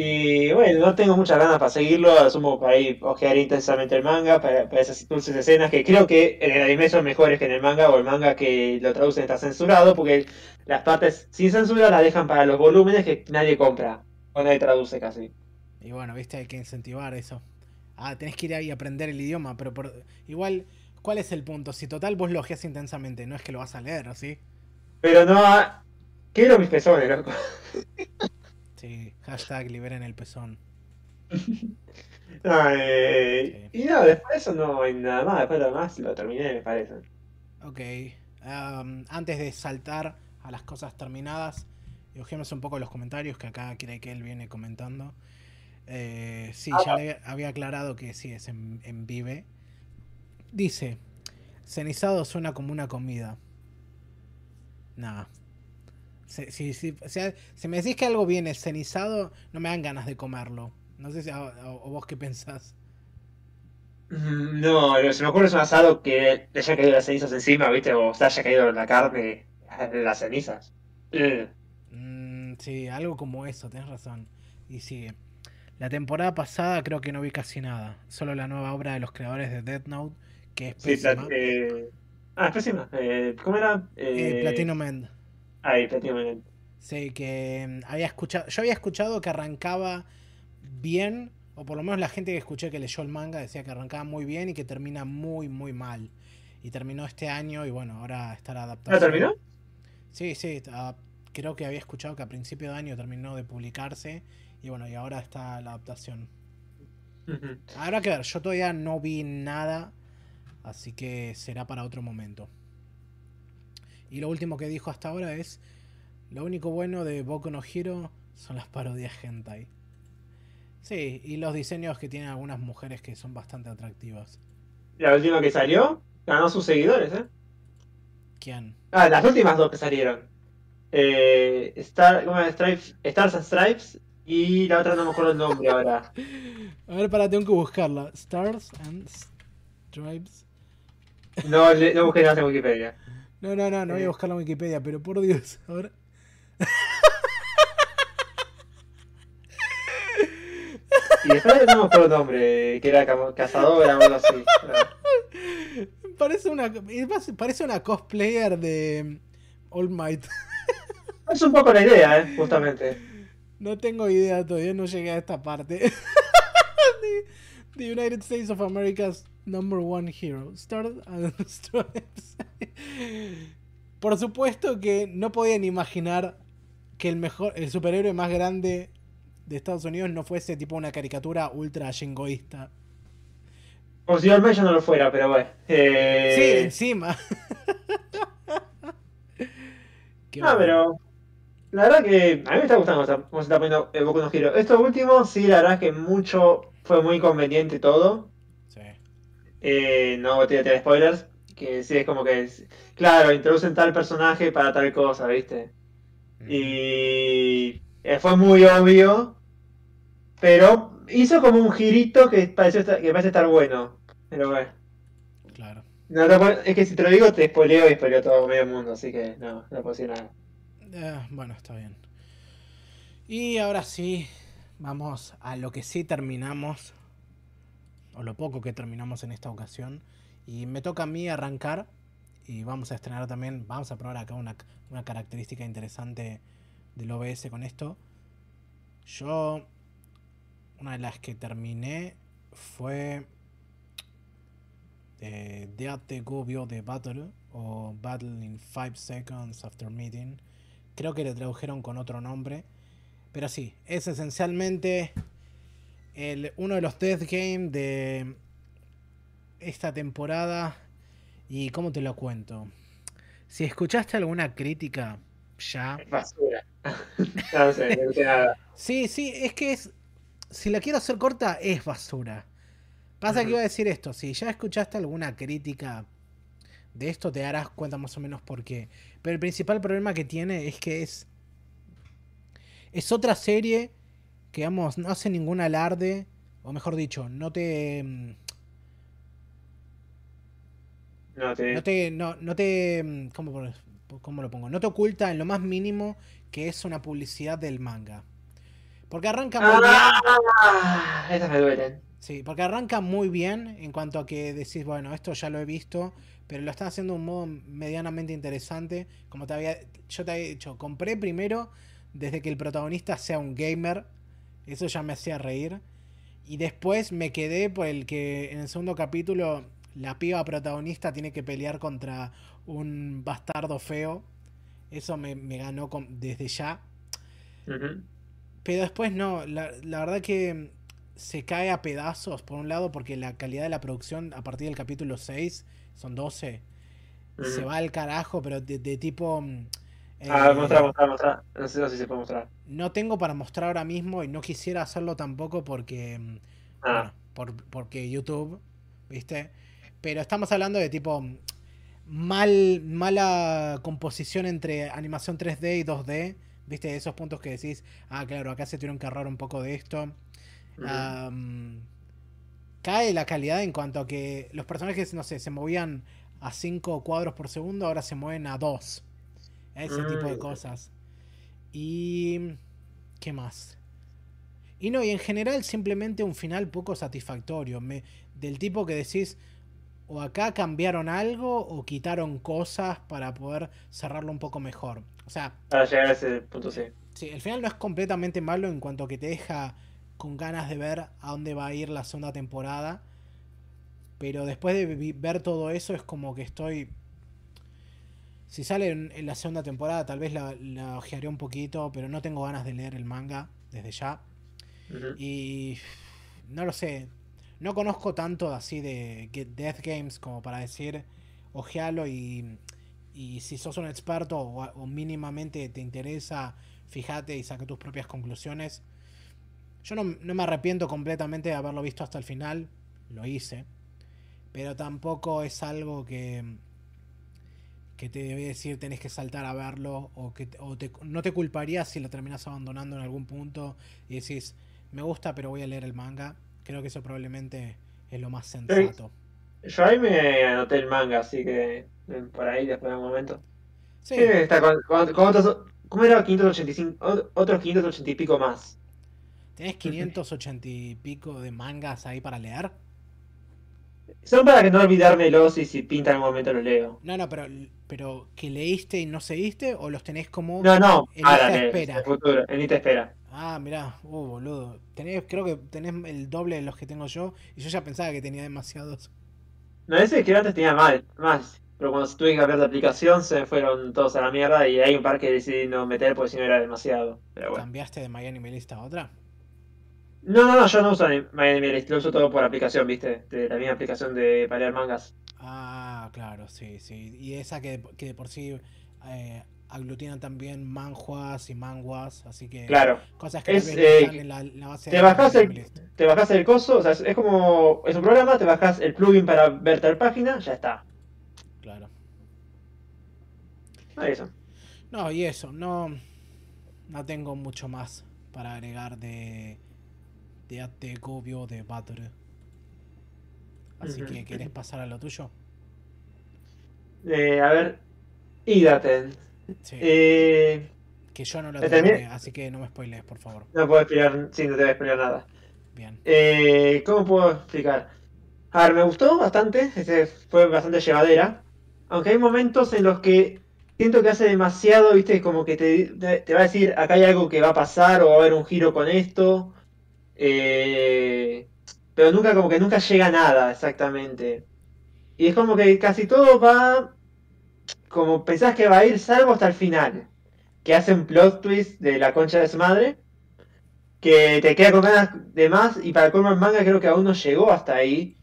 Y bueno, no tengo muchas ganas para seguirlo, asumo para ir ojear intensamente el manga, para, esas dulces escenas que creo que en el anime son mejores que en el manga, o el manga que lo traducen está censurado, porque las partes sin censura las dejan para los volúmenes que nadie compra, o nadie traduce casi. Y bueno, viste, hay que incentivar eso ah, tenés que ir ahí a aprender el idioma, pero por, igual, ¿cuál es el punto? Si total vos lo intensamente, no es que lo vas a leer, ¿o sí? Pero no. Quiero mis pezones, loco. Sí, hashtag liberen el pezón. Eh, y no, después de eso no hay nada más. Después de lo demás lo terminé, me parece. Ok. antes de saltar a las cosas terminadas, Dibujemos un poco los comentarios que acá cree que él viene comentando. Eh, sí, ya le había aclarado que sí, es en, Vive. Dice, cenizado suena como una comida. Nada. Si, si, me decís que algo viene cenizado, no me dan ganas de comerlo. No sé si o, vos qué pensás. Mm, no, lo que se me ocurre es un asado que le haya caído las cenizas encima, ¿viste? O se haya caído la carne en las cenizas. Mm, sí, algo como eso, tenés razón. Y sigue. La temporada pasada creo que no vi casi nada. Solo la nueva obra de los creadores de Death Note, que es pésima. Eh, ah, es pésima. Eh, ¿Cómo era? Eh, Platinum End. Ahí, End. Sí, que mm, había escuchado. Yo había escuchado que arrancaba bien, o por lo menos la gente que escuché que leyó el manga decía que arrancaba muy bien y que termina muy, muy mal. Y terminó este año y bueno, ahora está la adaptación. ¿Ah, terminó? Sí, sí, creo que había escuchado que a principio de año terminó de publicarse y bueno, y ahora está la adaptación. Habrá que ver, yo todavía no vi nada, así que será para otro momento. Y lo último que dijo hasta ahora es, lo único bueno de Boku no Hero son las parodias hentai. Sí, y los diseños que tienen algunas mujeres que son bastante atractivas. La última que salió ganó sus seguidores, ¿eh? ¿Quién? Ah, las últimas dos que salieron eh, Star, ¿cómo Stripes, Stars and Stripes y la otra no me acuerdo el nombre ahora. A ver, para, tengo que buscarla. Stars and Stripes. No, no busqué nada en Wikipedia. No, no, no, no voy a eh. buscarla en Wikipedia, pero por Dios, ahora. Y después no me acuerdo el nombre, que era cazadora o algo así. Parece una, parece una cosplayer de All Might. Es un poco la idea, ¿eh? justamente. No tengo idea todavía, no llegué a esta parte. the, United States of America's number one hero. Start and. Por supuesto que no podían imaginar que el mejor, el superhéroe más grande de Estados Unidos no fuese tipo una caricatura ultra jingoísta. O si al menos no lo fuera, pero bueno. Eh... Sí, encima. ah, pero la verdad que a mí me está gustando cómo se está poniendo el Boku no Hero. Esto último, sí, la verdad es que mucho fue muy conveniente todo. Eh, no voy a tirar spoilers. Que sí, es como que, claro, introducen tal personaje para tal cosa, ¿viste? Y eh, fue muy obvio. Pero hizo como un girito que, pareció que parece estar bueno. Pero bueno. Claro. No, es que si te lo digo, te spoileo y spoileo todo medio mundo, así que no, no puedo decir nada. Eh, bueno, está bien. Y ahora sí, vamos a lo que sí terminamos, o lo poco que terminamos en esta ocasión. Y me toca a mí arrancar, y vamos a estrenar también, vamos a probar acá una, una característica interesante del OBS con esto. Yo, una de las que terminé fue eh, Deate Gubio de Battle o Battle in 5 Seconds After Meeting Creo que le tradujeron con otro nombre. Pero sí, es esencialmente el, uno de los Death Game de esta temporada. ¿Y cómo te lo cuento? Si escuchaste alguna crítica, ya. basura. no sé, no nada. Sí, sí, es que es. Si la quiero hacer corta, es basura. Pasa que iba a decir esto: si ya escuchaste alguna crítica de esto, te darás cuenta más o menos por qué. Pero el principal problema que tiene es que es. Es otra serie que, vamos, no hace ningún alarde. O mejor dicho, no te. Mm, no te. No te. No, te mm, ¿cómo, ¿Cómo lo pongo? No te oculta en lo más mínimo que es una publicidad del manga. Porque arranca muy ah, bien. Esas me duelen. Sí, porque arranca muy bien en cuanto a que decís, bueno, esto ya lo he visto, pero lo están haciendo de un modo medianamente interesante. Como te había, yo te había dicho, compré primero desde que el protagonista sea un gamer. Eso ya me hacía reír. Y después me quedé por el que en el segundo capítulo la piba protagonista tiene que pelear contra un bastardo feo. Eso me, ganó desde ya. Pero después no, la, verdad que se cae a pedazos, por un lado, porque la calidad de la producción a partir del capítulo 6, son 12, se va al carajo, pero de, tipo... Mm, ah, mostrar, mostrar, mostrar. No sé, si se puede mostrar. No tengo para mostrar ahora mismo y no quisiera hacerlo tampoco porque... Mm, ah. por, porque YouTube, ¿viste? Pero estamos hablando de tipo mm, mal, mala composición entre animación 3D y 2D. ¿Viste? Esos puntos que decís, ah, claro, acá se tuvieron que ahorrar un poco de esto. cae la calidad en cuanto a que los personajes, no sé, se movían a 5 cuadros por segundo, ahora se mueven a 2. Ese tipo de mm. cosas. Y... ¿Qué más? Y no, y en general simplemente un final poco satisfactorio. Me, del tipo que decís, o acá cambiaron algo o quitaron cosas para poder cerrarlo un poco mejor. O sea... Para llegar a ese punto, sí. Sí, el final no es completamente malo en cuanto que te deja con ganas de ver a dónde va a ir la segunda temporada. Pero después de ver todo eso es como que estoy... Si sale en, la segunda temporada tal vez la, la, ojearé un poquito, pero no tengo ganas de leer el manga desde ya. Y no lo sé, no conozco tanto así de Death Games como para decir, ojealo y, y si sos un experto o, mínimamente te interesa, fíjate y saca tus propias conclusiones. Yo no, me arrepiento completamente de haberlo visto hasta el final, lo hice, pero tampoco es algo que, que te debe decir tenés que saltar a verlo o que no te culparías si lo terminas abandonando en algún punto y decís, me gusta pero voy a leer el manga Creo que eso probablemente es lo más sensato. Yo ahí me anoté el manga, así que por ahí después de un momento. Sí. Está con, otros, ¿Cómo era? 585, otros 580 y pico más. ¿Tenés 580 y pico de mangas ahí para leer? Son para que no olvidármelos y si pinta en un momento los leo. No, no, pero, pero ¿que leíste y no seguiste o los tenés como no, no, en lista espera? En futuro, en lista espera. Ah, mirá, uh, boludo. Tenés, creo que tenés el doble de los que tengo yo. Y yo ya pensaba que tenía demasiados. No, ese que antes tenía mal, más. Pero cuando tuve que cambiar de aplicación se fueron todos a la mierda y hay un par que decidí no meter porque si no era demasiado. ¿Cambiaste de MyAnimeList a otra? No, no, no, yo no uso MyAnimeList, lo uso todo por aplicación, viste, de la misma aplicación de para leer mangas. Ah, claro, sí, sí. Y esa que, que de por sí eh, aglutinan también manjuas y manguas, así que claro. cosas que eh, en la, base te bajas el, te bajas el coso, o sea, es como es un programa, te bajas el plugin para ver tal página, ya está. Claro. Ah, eso. No, y eso, no no tengo mucho más para agregar de de Ategobio de Battle. Así que, ¿querés pasar a lo tuyo? Eh, a ver, Idaten. Eh, que yo no lo terminé, así que no me spoilees, por favor. No puedo explicar, sí, no te voy a explicar nada. Bien. Eh, ¿Cómo puedo explicar? A ver, me gustó bastante, este fue bastante llevadera. Aunque hay momentos en los que siento que hace demasiado, viste, como que te, te, va a decir, acá hay algo que va a pasar o va a haber un giro con esto. Eh, pero nunca, como que nunca llega a nada exactamente. Y es como que casi todo va como pensás que va a ir, salvo hasta el final. Que hace un plot twist de la concha de su madre. Que te queda con ganas de más. Y para el manga creo que aún no llegó hasta ahí.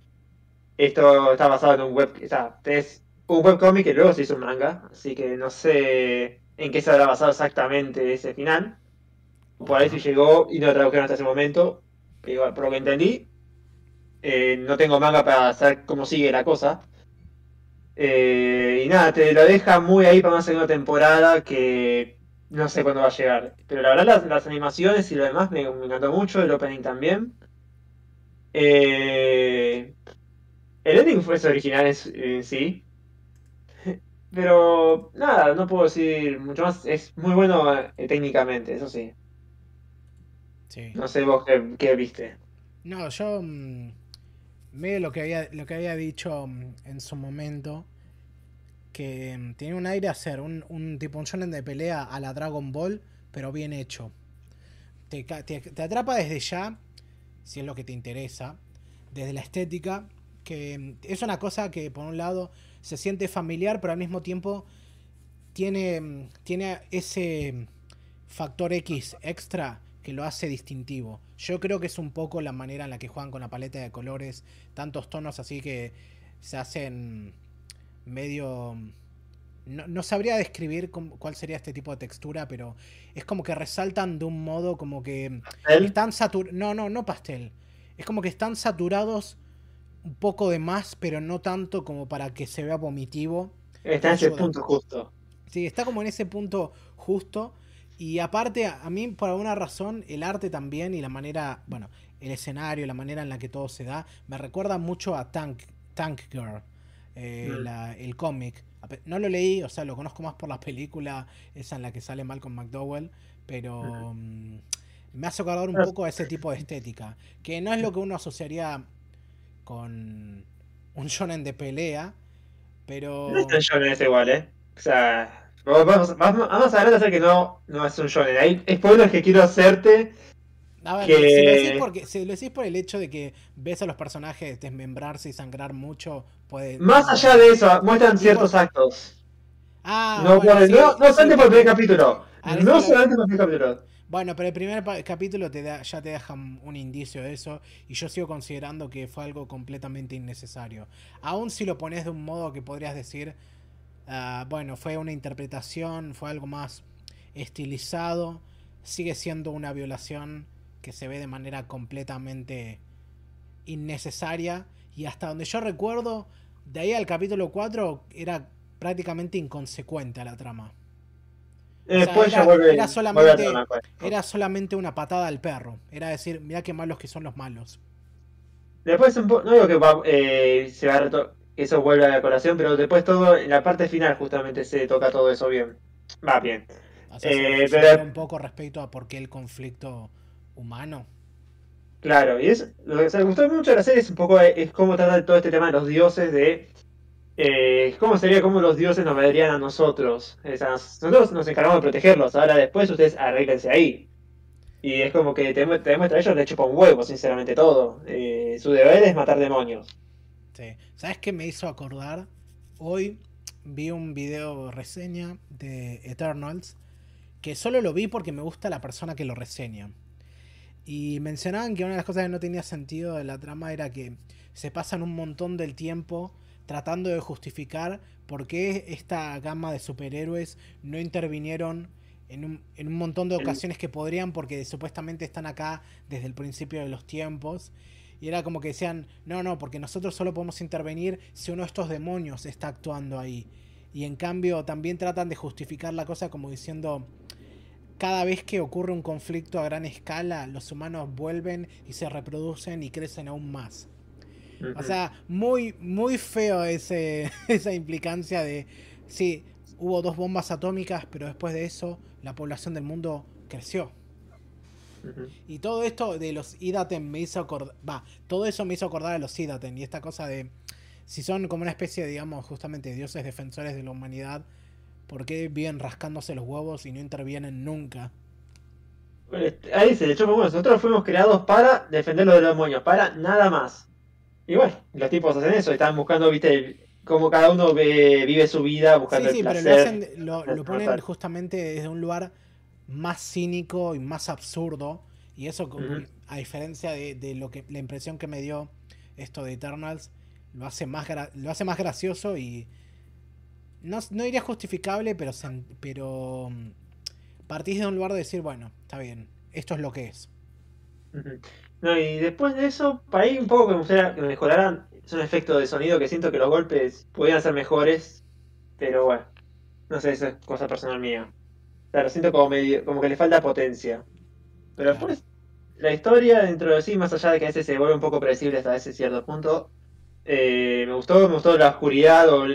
Esto está basado en un web. O sea, es un webcomic que luego se hizo un manga. Así que no sé en qué se habrá basado exactamente ese final. Por ahí si llegó y no lo tradujeron hasta ese momento. Igual, por lo que entendí. Eh, no tengo manga para saber cómo sigue la cosa. Eh, y nada, te lo deja muy ahí para una segunda temporada que no sé cuándo va a llegar. Pero la verdad las, animaciones y lo demás me, encantó mucho, el opening también. Eh, el ending fue original en, sí. Pero nada, no puedo decir mucho más. Es muy bueno técnicamente, eso sí. Sí. No sé vos qué, viste. No, yo... Mm, medio lo que había, lo que había dicho mm, en su momento, que mm, tiene un aire a ser un, un tipo un shonen de pelea a la Dragon Ball, pero bien hecho. Te, te, atrapa desde ya, si es lo que te interesa, desde la estética, que es una cosa que por un lado se siente familiar, pero al mismo tiempo tiene, tiene ese factor X extra que lo hace distintivo. Yo creo que es un poco la manera en la que juegan con la paleta de colores, tantos tonos así que se hacen medio... No, sabría describir cuál sería este tipo de textura, pero es como que resaltan de un modo como que están saturados. No, no, no pastel. Es como que están saturados un poco de más, pero no tanto como para que se vea vomitivo. Está en ese punto justo. Sí, está como en ese punto justo. Y aparte, a mí por alguna razón, el arte también y la manera, bueno, el escenario, la manera en la que todo se da, me recuerda mucho a Tank, Tank Girl, eh, mm. el cómic. No lo leí, o sea, lo conozco más por la película, esa en la que sale Malcolm McDowell, pero mm, me hace acordar un poco a ese tipo de estética, que no es lo que uno asociaría con un shonen de pelea, pero... No es shonen es igual, ¿eh? O sea, Vamos, vamos, vamos a hacer que no, no es un shonen. Hay spoilers que quiero hacerte. A ver, que... si, lo decís porque, si lo decís por el hecho de que ves a los personajes desmembrarse y sangrar mucho, puede. Más allá de eso, muestran ciertos actos. Ah, no, bueno, no, no solamente por el primer capítulo. Ah, no solamente por el primer capítulo. Bueno, pero el primer capítulo te da, ya te deja un indicio de eso y yo sigo considerando que fue algo completamente innecesario. Aún si lo pones de un modo que podrías decir, Ah, bueno, fue una interpretación, fue algo más estilizado. Sigue siendo una violación que se ve de manera completamente innecesaria. Y hasta donde yo recuerdo, de ahí al capítulo 4 era prácticamente inconsecuente a la trama. Después ya vuelve, era, solamente, era solamente una patada al perro. Era decir, mira qué malos que son los malos. Después, no digo que eh, se va a eso vuelve a la colación, pero después todo, en la parte final justamente se toca todo eso bien. Va bien. eh, pero... Un poco respecto a por qué el conflicto humano. Claro, y es lo que me gustó mucho de la serie es un poco es cómo trata todo este tema de los dioses de eh, cómo sería cómo los dioses nos verían a nosotros. nosotros nos encargamos de protegerlos, ahora después ustedes arréglense ahí. Y es como que te, demuestra a ellos le chupa un huevo, sinceramente todo. Eh, su deber es matar demonios. Este, ¿Sabes qué me hizo acordar? Hoy vi un video reseña de Eternals que solo lo vi porque me gusta la persona que lo reseña. Y mencionaban que una de las cosas que no tenía sentido de la trama era que se pasan un montón del tiempo tratando de justificar por qué esta gama de superhéroes no intervinieron en un, en un montón de ocasiones que podrían porque supuestamente están acá desde el principio de los tiempos y era como que decían, no, no, porque nosotros solo podemos intervenir si uno de estos demonios está actuando ahí. Y en cambio también tratan de justificar la cosa como diciendo, cada vez que ocurre un conflicto a gran escala, los humanos vuelven y se reproducen y crecen aún más. O sea, muy, muy feo ese, esa implicancia de, sí, hubo dos bombas atómicas, pero después de eso la población del mundo creció. Y todo esto de los Idaten me hizo acordar. Va, todo eso me hizo acordar a los Idaten. Y esta cosa de. Si son como una especie, digamos, justamente dioses defensores de la humanidad, ¿por qué viven rascándose los huevos y no intervienen nunca? Ahí se le echó bueno, nosotros fuimos creados para defender los demonios, para nada más. Y bueno, los tipos hacen eso, están buscando, viste, como cada uno vive su vida buscando sí, sí, pero lo, lo ponen justamente desde un lugar más cínico y más absurdo. Y eso, a diferencia de, lo que la impresión que me dio esto de Eternals, lo hace más, lo hace más gracioso y no, no diría justificable, pero, pero mm, partís de un lugar de decir, bueno, está bien, esto es lo que es. No, y después de eso, para ahí un poco que me gustaría que mejoraran, es un efecto de sonido que siento que los golpes podrían ser mejores, pero bueno, no sé, eso es cosa personal mía. Claro, siento como, medio, como que le falta potencia. Pero después, la historia dentro de sí, más allá de que a veces se vuelve un poco predecible hasta ese cierto punto, eh, me gustó, me gustó la oscuridad o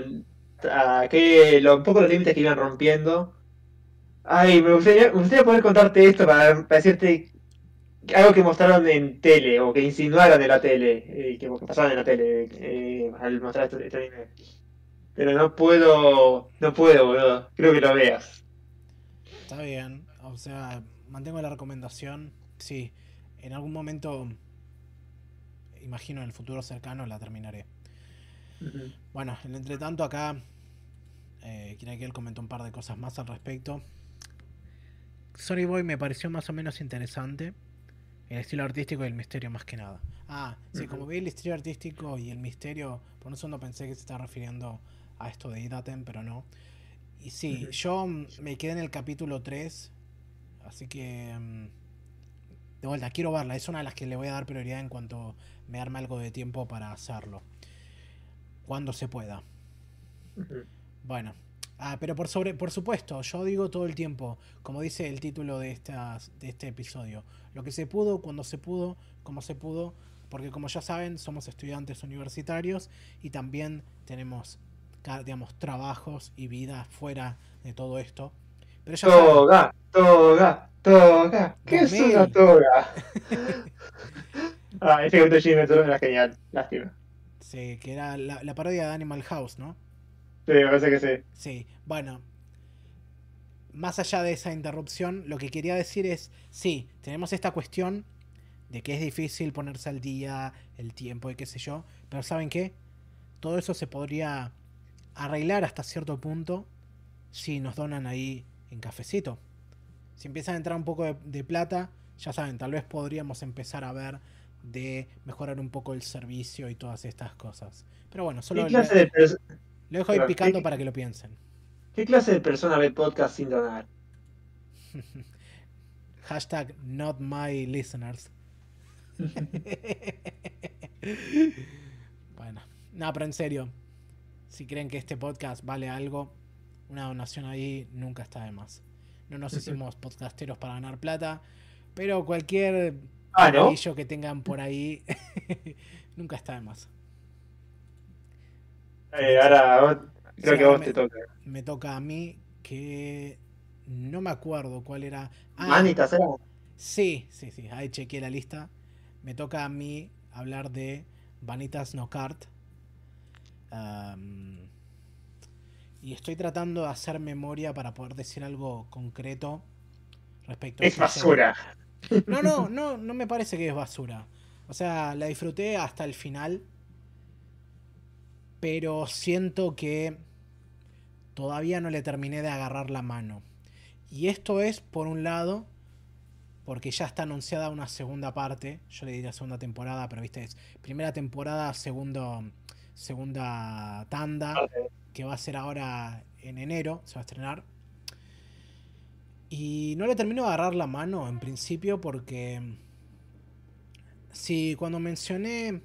que, un poco los límites que iban rompiendo. Ay, me gustaría, me gustaría poder contarte esto para, decirte algo que mostraron en tele o que insinuaron en la tele, eh, que, pasaban en la tele eh, al mostrar este, este anime. Pero no puedo, no puedo, boludo. Creo que lo veas. Está bien. O sea, mantengo la recomendación. Sí, en algún momento, imagino en el futuro cercano, la terminaré. Bueno, en entretanto acá Eh, él comentó un par de cosas más al respecto. Sony Boy me pareció más o menos interesante. El estilo artístico y el misterio más que nada. Ah, sí, como vi el estilo artístico y el misterio, por un segundo pensé que se estaba refiriendo a esto de Idaten, pero no. Y sí, yo me quedé en el capítulo 3, así que... Mm, de vuelta, quiero verla, es una de las que le voy a dar prioridad en cuanto me arme algo de tiempo para hacerlo. Cuando se pueda. Bueno, Ah, pero por, sobre, por supuesto, yo digo todo el tiempo, como dice el título de, estas, de este episodio, lo que se pudo, cuando se pudo, como se pudo, porque como ya saben, somos estudiantes universitarios y también tenemos, digamos, trabajos y vida fuera de todo esto. Pero toga, toga, toga. ¿Qué es una toga? ah, ese todo era genial, lástima. Sí, que era la, la parodia de Animal House, ¿no? Sí, me parece que sí. Sí, bueno. Más allá de esa interrupción, lo que quería decir es, sí, tenemos esta cuestión de que es difícil ponerse al día, el tiempo y qué sé yo, pero ¿saben qué? Todo eso se podría arreglar hasta cierto punto si nos donan ahí en cafecito. Si empiezan a entrar un poco de, plata, ya saben, tal vez podríamos empezar a ver de mejorar un poco el servicio y todas estas cosas. Pero bueno, solo... ¿Qué clase de, lo dejo ahí picando para que lo piensen. ¿Qué clase de persona ve podcast sin donar? Hashtag not my listeners. bueno, no, pero en serio, si creen que este podcast vale algo, una donación ahí nunca está de más. No nos hicimos podcasteros para ganar plata, pero cualquier ah, que tengan por ahí nunca está de más. Eh, ahora creo que a vos te toca. Me toca a mí que no me acuerdo cuál era. Ah. Sí, sí, sí. Ahí chequeé la lista. Me toca a mí hablar de Vanitas No Y estoy tratando de hacer memoria para poder decir algo concreto respecto a Es basura. No, no, no, no me parece que es basura. O sea, la disfruté hasta el final pero siento que todavía no le terminé de agarrar la mano. Y esto es, por un lado, porque ya está anunciada una segunda parte, yo le diría segunda temporada, pero viste, es primera temporada, segundo, segunda tanda, que va a ser ahora en enero, se va a estrenar. Y no le termino de agarrar la mano en principio porque... Si cuando mencioné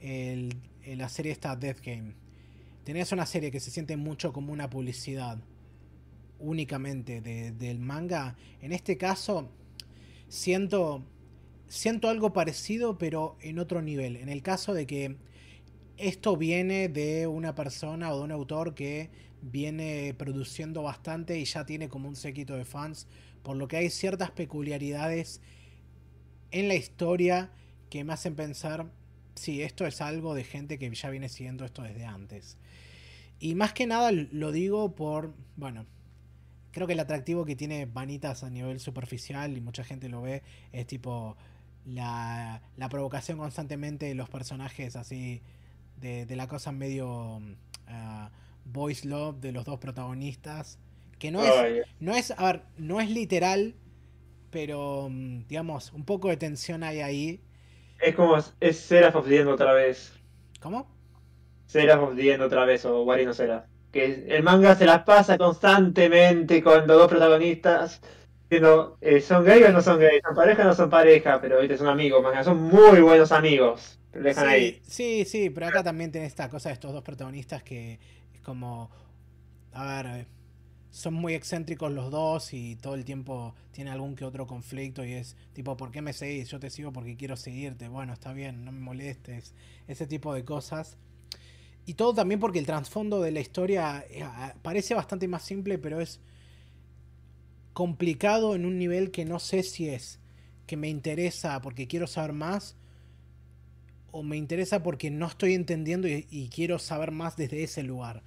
el la serie esta Death Game. Tenías una serie que se siente mucho como una publicidad únicamente del manga. En este caso, siento, siento algo parecido, pero en otro nivel. En el caso de que esto viene de una persona o de un autor que viene produciendo bastante y ya tiene como un séquito de fans, por lo que hay ciertas peculiaridades en la historia que me hacen pensar sí, esto es algo de gente que ya viene siguiendo esto desde antes. Y más que nada lo digo por, bueno, creo que el atractivo que tiene Vanitas a nivel superficial y mucha gente lo ve es tipo la, la provocación constantemente de los personajes así, de, la cosa medio uh, boys love de los dos protagonistas. Que no es, no es, a ver, no es literal, pero mm, digamos, un poco de tensión hay ahí es como, es Seraph of the otra vez. ¿Cómo? Seraph of the otra vez, o Warino Seraph. Que el manga se las pasa constantemente con los dos protagonistas diciendo, eh, ¿son gay o no son gay? ¿Son pareja o no son pareja? Pero ¿viste? son amigos, manga, son muy buenos amigos. Dejan sí, ahí. Sí, sí, pero acá también tiene esta cosa de estos dos protagonistas que es como, a ver, son muy excéntricos los dos y todo el tiempo tiene algún que otro conflicto y es tipo, ¿por qué me seguís? Yo te sigo porque quiero seguirte. Bueno, está bien, no me molestes. Ese tipo de cosas. Y todo también porque el trasfondo de la historia eh, parece bastante más simple, pero es complicado en un nivel que no sé si es que me interesa porque quiero saber más o me interesa porque no estoy entendiendo y quiero saber más desde ese lugar.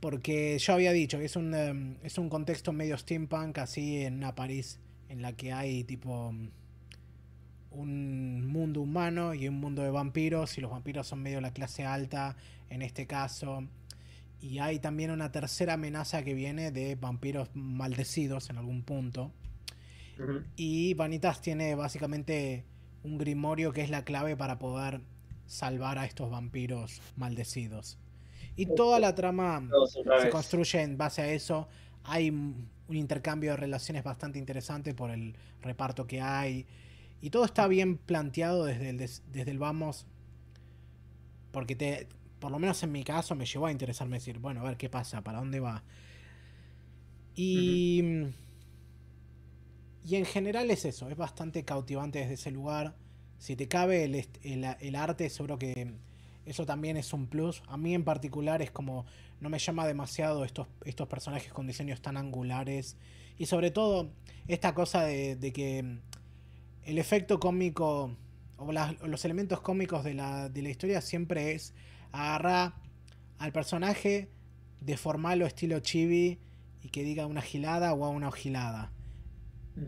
Porque yo había dicho que es un, em, es un contexto medio steampunk, así en una París en la que hay tipo un mundo humano y un mundo de vampiros, y los vampiros son medio la clase alta en este caso. Y hay también una tercera amenaza que viene de vampiros maldecidos en algún punto. Y Vanitas tiene básicamente un grimorio que es la clave para poder salvar a estos vampiros maldecidos. Y toda la trama se construye en base a eso. Hay un intercambio de relaciones bastante interesante por el reparto que hay. Y todo está bien planteado desde el, desde el vamos. Porque te, por lo menos en mi caso, me llevó a interesarme decir, bueno, a ver qué pasa, para dónde va. Y. Y en general es eso, es bastante cautivante desde ese lugar. Si te cabe el, el, arte, seguro que eso también es un plus. A mí en particular es como no me llama demasiado estos, estos personajes con diseños tan angulares. Y sobre todo esta cosa de, de que el efecto cómico o los elementos cómicos de la, de la historia siempre es agarrar al personaje, deformarlo estilo chibi y que diga una gilada o a una ojilada.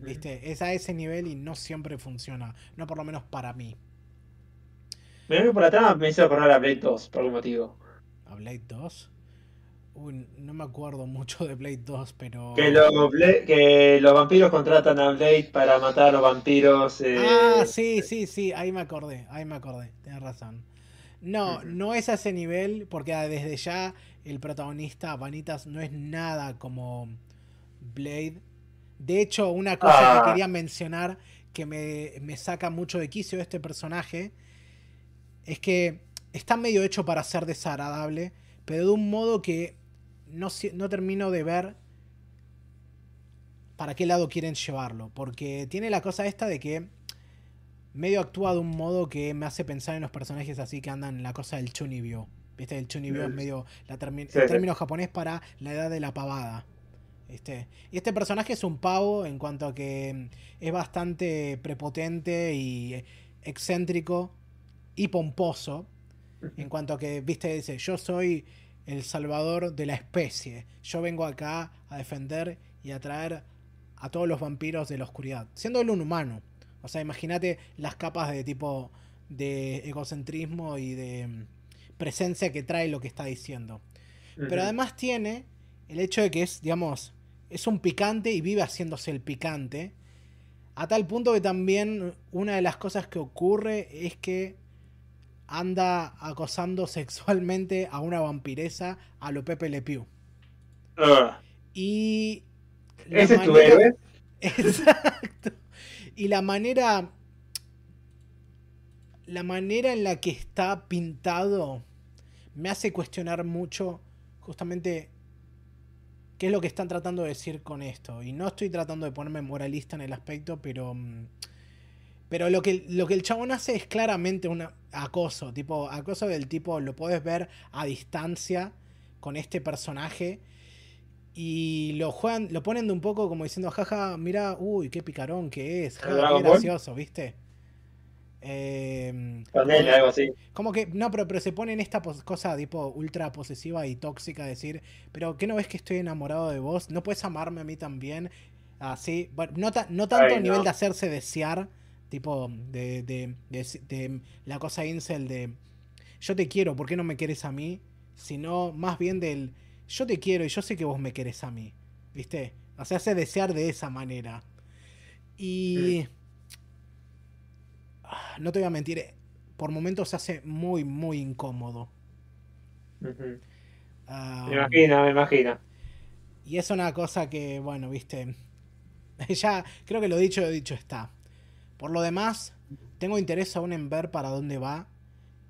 ¿Viste? Es a ese nivel y no siempre funciona. No por lo menos para mí. Me que por la trama me hizo acordar a Blade 2 por algún motivo. ¿A Blade 2? Uy, no me acuerdo mucho de Blade 2, pero. Que, que los vampiros contratan a Blade para matar a los vampiros. Eh, ah, sí, sí, sí, ahí me acordé, ahí me acordé, tienes razón. No, no es a ese nivel, porque desde ya el protagonista, Vanitas, no es nada como Blade. De hecho, una cosa que ah. quería mencionar que me, saca mucho de quicio de este personaje es que está medio hecho para ser desagradable, pero de un modo que no, no termino de ver para qué lado quieren llevarlo. Porque tiene la cosa esta de que medio actúa de un modo que me hace pensar en los personajes así que andan en la cosa del chunibyo. ¿Viste? El chunibyo es medio la el término japonés para la edad de la pavada. ¿Viste? Y este personaje es un pavo en cuanto a que es bastante prepotente y excéntrico y pomposo. En cuanto a que, viste, dice, yo soy el salvador de la especie. Yo vengo acá a defender y a traer a todos los vampiros de la oscuridad. Siendo él un humano. O sea, imagínate las capas de tipo de egocentrismo y de mm, presencia que trae lo que está diciendo. Pero además tiene el hecho de que es, digamos, es un picante y vive haciéndose el picante. A tal punto que también una de las cosas que ocurre es que anda acosando sexualmente a una vampiresa a lo Pepe Le Pew. Ah. Y. ¿Ese es tu héroe? Exacto. Y la manera. La manera en la que está pintado me hace cuestionar mucho justamente qué es lo que están tratando de decir con esto. Y no estoy tratando de ponerme moralista en el aspecto, pero. Mm, pero lo que, lo que el chabón hace es claramente un acoso. Tipo, acoso del tipo, lo puedes ver a distancia con este personaje y lo juegan, lo ponen de un poco como diciendo, jaja, mira, uy, qué picarón que es, qué gracioso, ¿viste? Eh, algo así. Como que, no, pero, pero se pone en esta cosa tipo ultra posesiva y tóxica, decir, pero ¿qué no ves que estoy enamorado de vos? ¿No puedes amarme a mí también? Así, bueno, no, no tanto a nivel de hacerse desear, tipo de, de, de, la cosa incel de yo te quiero, ¿por qué no me quieres a mí? Sino más bien del yo te quiero y yo sé que vos me querés a mí. ¿Viste? O sea, hace desear de esa manera. Y... no te voy a mentir, eh, por momentos se hace muy, muy incómodo. Ah, me imagino, me imagino. Y es una cosa que, bueno, viste, ya creo que lo dicho, dicho está. Por lo demás, tengo interés aún en ver para dónde va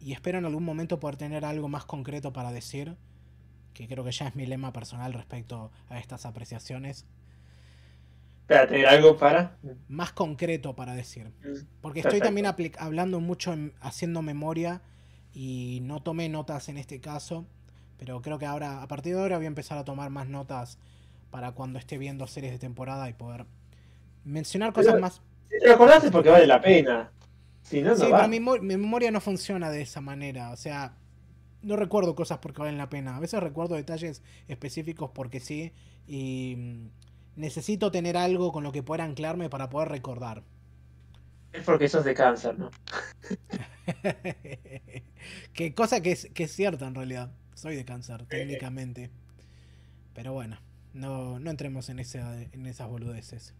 y espero en algún momento poder tener algo más concreto para decir que creo que ya es mi lema personal respecto a estas apreciaciones. Espérate, ¿algo para? Más concreto para decir. Mm, Porque estoy también hablando mucho, haciendo memoria y no tomé notas en este caso, pero creo que ahora, a partir de ahora voy a empezar a tomar más notas para cuando esté viendo series de temporada y poder mencionar cosas más. Si te acordaste porque vale la pena. Si no, no sí, pero mi memoria no funciona de esa manera. O sea, no recuerdo cosas porque valen la pena. A veces recuerdo detalles específicos porque sí. Y mm, necesito tener algo con lo que pueda anclarme para poder recordar. Es porque sos de cáncer, ¿no? que cosa que es, que es cierta en realidad. soy de cáncer, técnicamente. Pero bueno, no, no entremos en, en esas boludeces.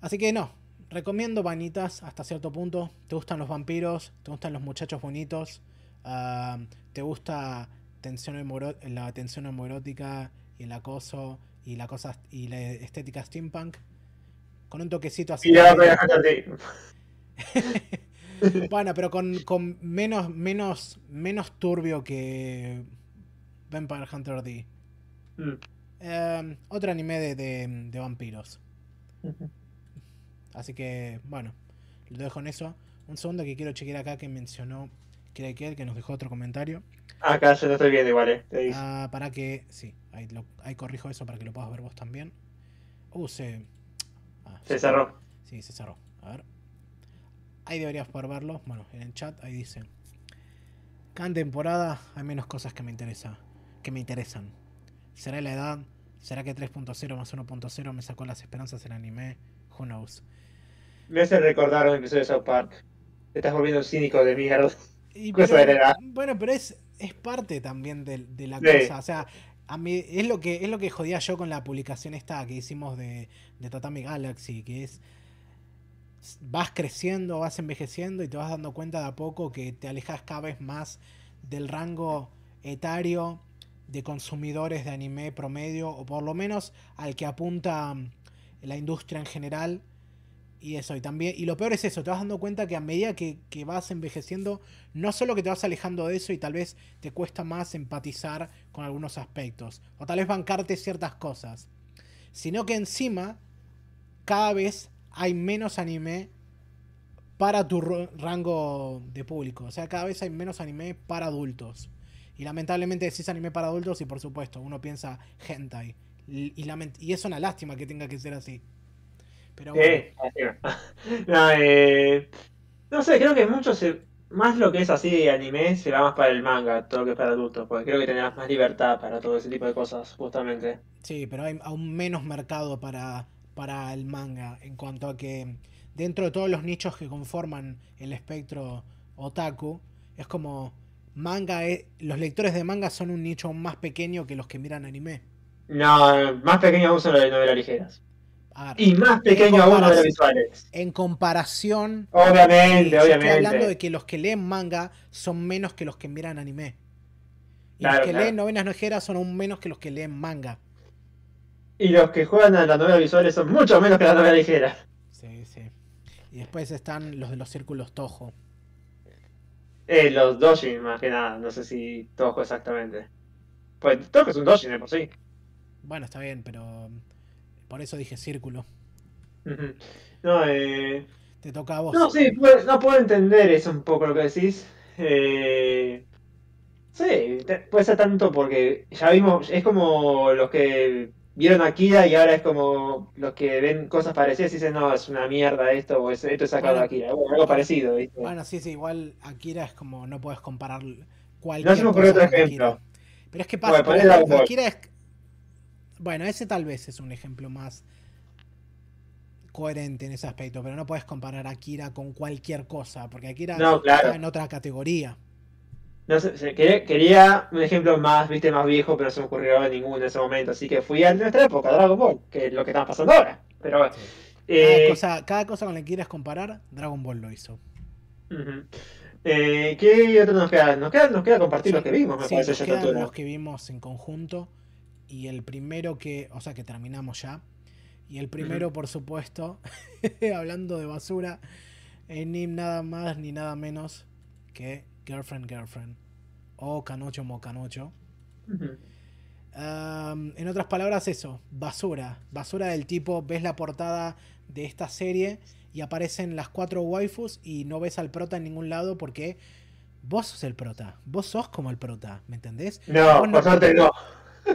Así que no, recomiendo vanitas hasta cierto punto. ¿Te gustan los vampiros? ¿Te gustan los muchachos bonitos? Ah, ¿Te gusta tensión la tensión homoerótica y el acoso y la cosa y la estética steampunk? Con un toquecito así. bueno, pero con, con, menos, menos, menos turbio que Vampire Hunter D. Mm. Em, otro anime de, de, vampiros. Así que, bueno, lo dejo en eso. Un segundo que quiero chequear acá que mencionó que que nos dejó otro comentario. Acá se lo estoy viendo igual, eh. Ah, para que. Sí, ahí, ahí corrijo eso para que lo puedas ver vos también. Uh, se. Ah, se cerró. Sí, se cerró. A ver. Ahí deberías poder verlo. Bueno, en el chat ahí dice. Cada temporada hay menos cosas que me interesa, que me interesan. ¿Será la edad? ¿Será que 3.0 más 1.0 me sacó las esperanzas en anime? Who knows? Me hace recordar un episodio de South Park. Te estás volviendo cínico de mierda. bueno, pero es, es parte también de, la cosa. O sea, a mí es lo que es lo que jodía yo con la publicación esta que hicimos de, de Tatami Galaxy, que es vas creciendo, vas envejeciendo y te vas dando cuenta de a poco que te alejas cada vez más del rango etario de consumidores de anime promedio, o por lo menos al que apunta la industria en general. Y eso, y también, y lo peor es eso, te vas dando cuenta que a medida que, que, vas envejeciendo, no solo que te vas alejando de eso y tal vez te cuesta más empatizar con algunos aspectos, o tal vez bancarte ciertas cosas, sino que encima cada vez hay menos anime para tu rango de público. O sea, cada vez hay menos anime para adultos. Y lamentablemente decís anime para adultos y por supuesto uno piensa hentai. Y, y es una lástima que tenga que ser así. Pero no, eh, no sé, creo que mucho más lo que es así de anime se va más para el manga, todo lo que es para adultos, porque creo que tendrás más libertad para todo ese tipo de cosas, justamente. Sí, pero hay aún menos mercado para para el manga en cuanto a que dentro de todos los nichos que conforman el espectro otaku, es como manga, los lectores de manga son un nicho más pequeño que los que miran anime. No, más pequeño son los de novelas ligeras. Y más pequeño aún los visuales. En comparación. Obviamente, obviamente. Estoy hablando de que los que leen manga son menos que los que miran anime. Y los que leen novelas ligeras son aún menos que los que leen manga. Y los que juegan a las novelas visuales son mucho menos que las novelas ligeras. Sí, sí. Y después están los de los círculos Tojo. Eh, los Dojin, más que nada. No sé si Tojo exactamente. Pues Tojo es un Dojin por sí. Bueno, está bien, pero. Por eso dije círculo. No, eh. Te toca a vos. No, sí, no puedo entender eso un poco lo que decís. Eh. Sí, puede ser tanto porque ya vimos, es como los que vieron Akira y ahora es como los que ven cosas parecidas y dicen, no, es una mierda esto, o esto es sacado de Akira. algo parecido, ¿viste? Bueno, sí, sí, igual Akira es como, no puedes comparar cualquier no, cosa otro ejemplo. Pero es que pasa, bueno, Akira es... Bueno, ese tal vez es un ejemplo más coherente en ese aspecto, pero no puedes comparar Akira con cualquier cosa, porque Akira está en otra categoría. No sé, quería, un ejemplo más, viste, más viejo, pero no se me ocurrió ninguno en ese momento. Así que fui a nuestra época, Dragon Ball, que es lo que está pasando ahora. Pero eh, cada, cosa, cada, cosa, con la que quieras comparar, Dragon Ball lo hizo. eh, ¿Qué otro nos queda? Nos queda, nos queda compartir los que vimos, me sí, parece. Nos quedan los que vimos en conjunto. Y el primero que, o sea, que terminamos ya. Y el primero, por supuesto, hablando de basura, ni nada más ni nada menos que Girlfriend, Girlfriend. O Canocho, Mocanocho. en otras palabras, eso, basura. Basura del tipo, ves la portada de esta serie y aparecen las cuatro waifus y no ves al prota en ningún lado porque vos sos el prota. Vos sos como el prota, ¿me entendés? No, no, no.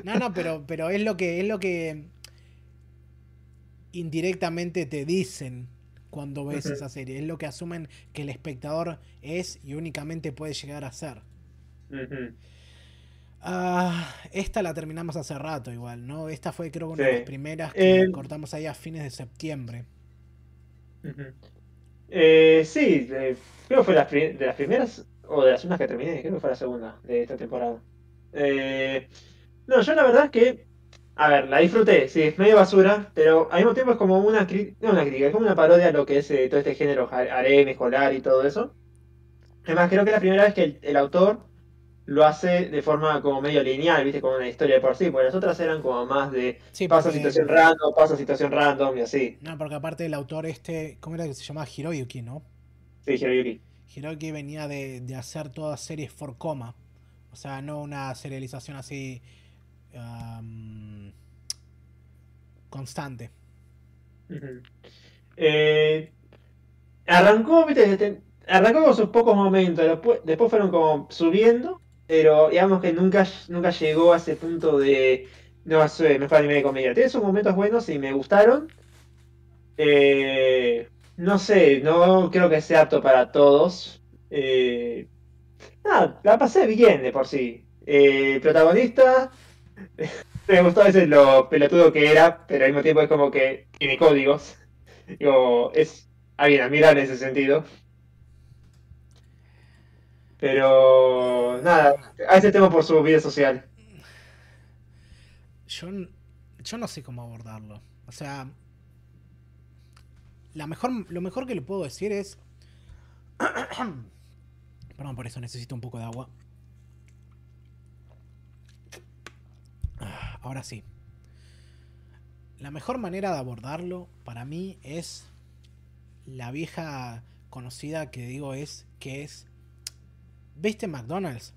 No, no, pero, pero es lo que es lo que indirectamente te dicen cuando ves esa serie. Es lo que asumen que el espectador es y únicamente puede llegar a ser. Ah, esta la terminamos hace rato igual, ¿no? Esta fue creo una de las primeras que eh, cortamos ahí a fines de septiembre. Eh, sí, creo que fue de las primeras o de las unas que terminé, creo que fue la segunda de esta temporada. Eh, no, yo la verdad es que, a ver, la disfruté, sí, es medio basura, pero al mismo tiempo es como una, no una crítica, es como una parodia a lo que es eh, todo este género harem, escolar y todo eso. Además, creo que es la primera vez que el, autor lo hace de forma como medio lineal, ¿viste? Como una historia de por sí, porque las otras eran como más de pasa situación random, pasa situación random y así. No, porque aparte el autor este, ¿cómo era que se llamaba? Hiroyuki, ¿no? Sí, Hiroyuki. Hiroyuki venía de, de hacer todas series for coma. O sea, no una serialización así constante. Eh, arrancó, ¿viste? arrancó con sus pocos momentos, después, fueron como subiendo, pero digamos que nunca, nunca llegó a ese punto de no sé, mejor anime de comedia. Tiene sus momentos buenos y me gustaron. Eh, no sé, no creo que sea apto para todos. Eh, la pasé bien de por sí. Eh, protagonista, me gustó a veces lo pelotudo que era, pero al mismo tiempo es como que tiene códigos. Digo, es alguien admirable en ese sentido. Pero nada, a ese tema por su vida social. Yo, yo no sé cómo abordarlo. O sea, la mejor, lo mejor que le puedo decir es... Perdón, por eso necesito un poco de agua. Ah, ahora sí. La mejor manera de abordarlo para mí es la vieja conocida que digo es que es ¿Viste McDonald's?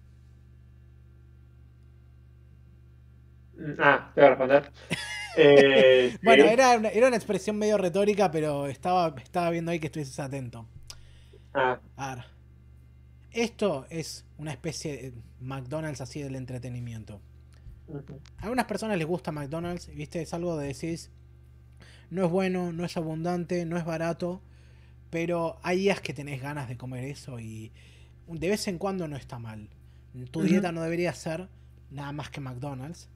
Ah, te voy a responder. Eh, bueno, era una, era una, expresión medio retórica, pero estaba, estaba viendo ahí que estuvieses atento. Ah. A ver. Esto es una especie de McDonald's así del entretenimiento. A algunas personas les gusta McDonald's, ¿viste? Es algo de decir, no es bueno, no es abundante, no es barato, pero hay días que tenés ganas de comer eso y de vez en cuando no está mal. Tu dieta no debería ser nada más que McDonald's.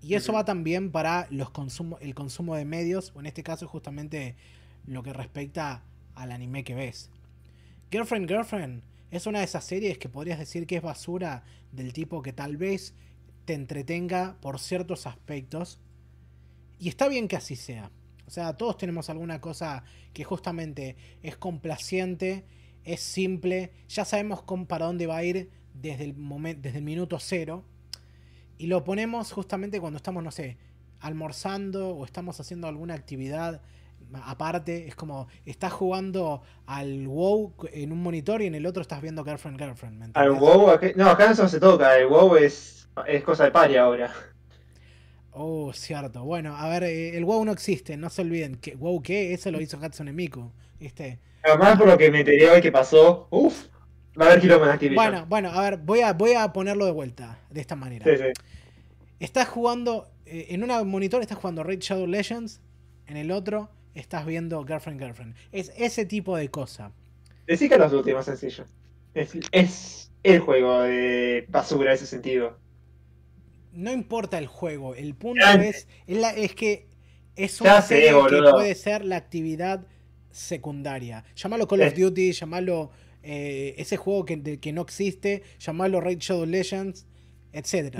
Y eso va también para los consumo, el consumo de medios, o en este caso justamente lo que respecta al anime que ves. Girlfriend, Girlfriend es una de esas series que podrías decir que es basura del tipo que tal vez te entretenga por ciertos aspectos. Y está bien que así sea. O sea, todos tenemos alguna cosa que justamente es complaciente es simple, ya sabemos para dónde va a ir desde el, momento, desde el minuto cero. Y lo ponemos justamente cuando estamos, no sé, almorzando o estamos haciendo alguna actividad aparte. Es como, estás jugando al WoW en un monitor y en el otro estás viendo Girlfriend Girlfriend. al WoW, no, acá no se toca, el WoW es, es cosa de paria ahora. Oh, cierto. Bueno, a ver, eh, el WoW no existe, no se olviden. que ¿WoW qué? Eso lo hizo Hatsune Miku, ¿viste? Además, por lo que me enteré hoy que pasó, uff, va a haber kilómetros Activision. Bueno, bueno, a ver, voy a, voy a ponerlo de vuelta, de esta manera. Sí, sí. Estás jugando, eh, en un monitor estás jugando Raid Shadow Legends, en el otro estás viendo Girlfriend Girlfriend. Es ese tipo de cosa. Decí que los últimos sencillo. Es, es el juego de basura en ese sentido. No importa el juego, el punto es, es, que es una serie que puede ser la actividad secundaria. Llámalo Call of Duty, llámalo eh, ese juego que, que, no existe, llámalo Raid Shadow Legends, etc.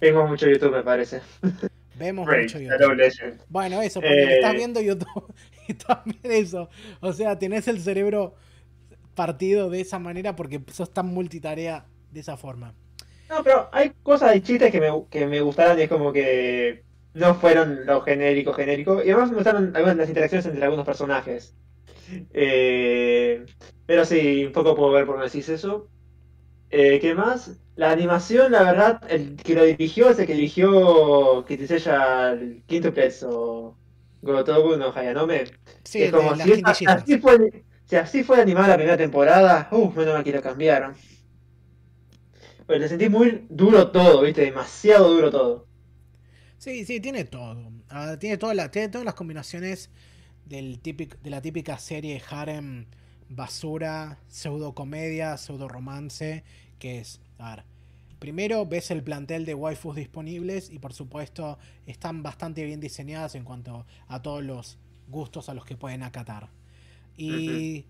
Vemos mucho YouTube, me parece. Vemos mucho YouTube. Bueno, eso, porque estás eh, viendo YouTube y también eso. O sea, tenés el cerebro partido de esa manera porque sos tan multitarea de esa forma. No, pero hay cosas y chistes que me, que me gustaron y es como que no fueron lo genérico, genérico. Y además me gustaron algunas de las interacciones entre algunos personajes. Eh, pero sí, un poco puedo ver por qué decís eso. Eh, ¿Qué más? La animación, la verdad, el que lo dirigió es el que dirigió Kitisella el quinto o Gotoku no Hayanome. Sí, es como si, así fue, si así fue animada la primera temporada, uff, menos mal que lo cambiaron. Pues le sentí muy duro todo, viste, demasiado duro todo. Sí, sí, tiene todo. Tiene, toda la, tiene todas las combinaciones del típico, de la típica serie harem basura, pseudo comedia, pseudo romance, que es, a ver, primero ves el plantel de waifus disponibles y por supuesto están bastante bien diseñadas en cuanto a todos los gustos a los que pueden acatar. Y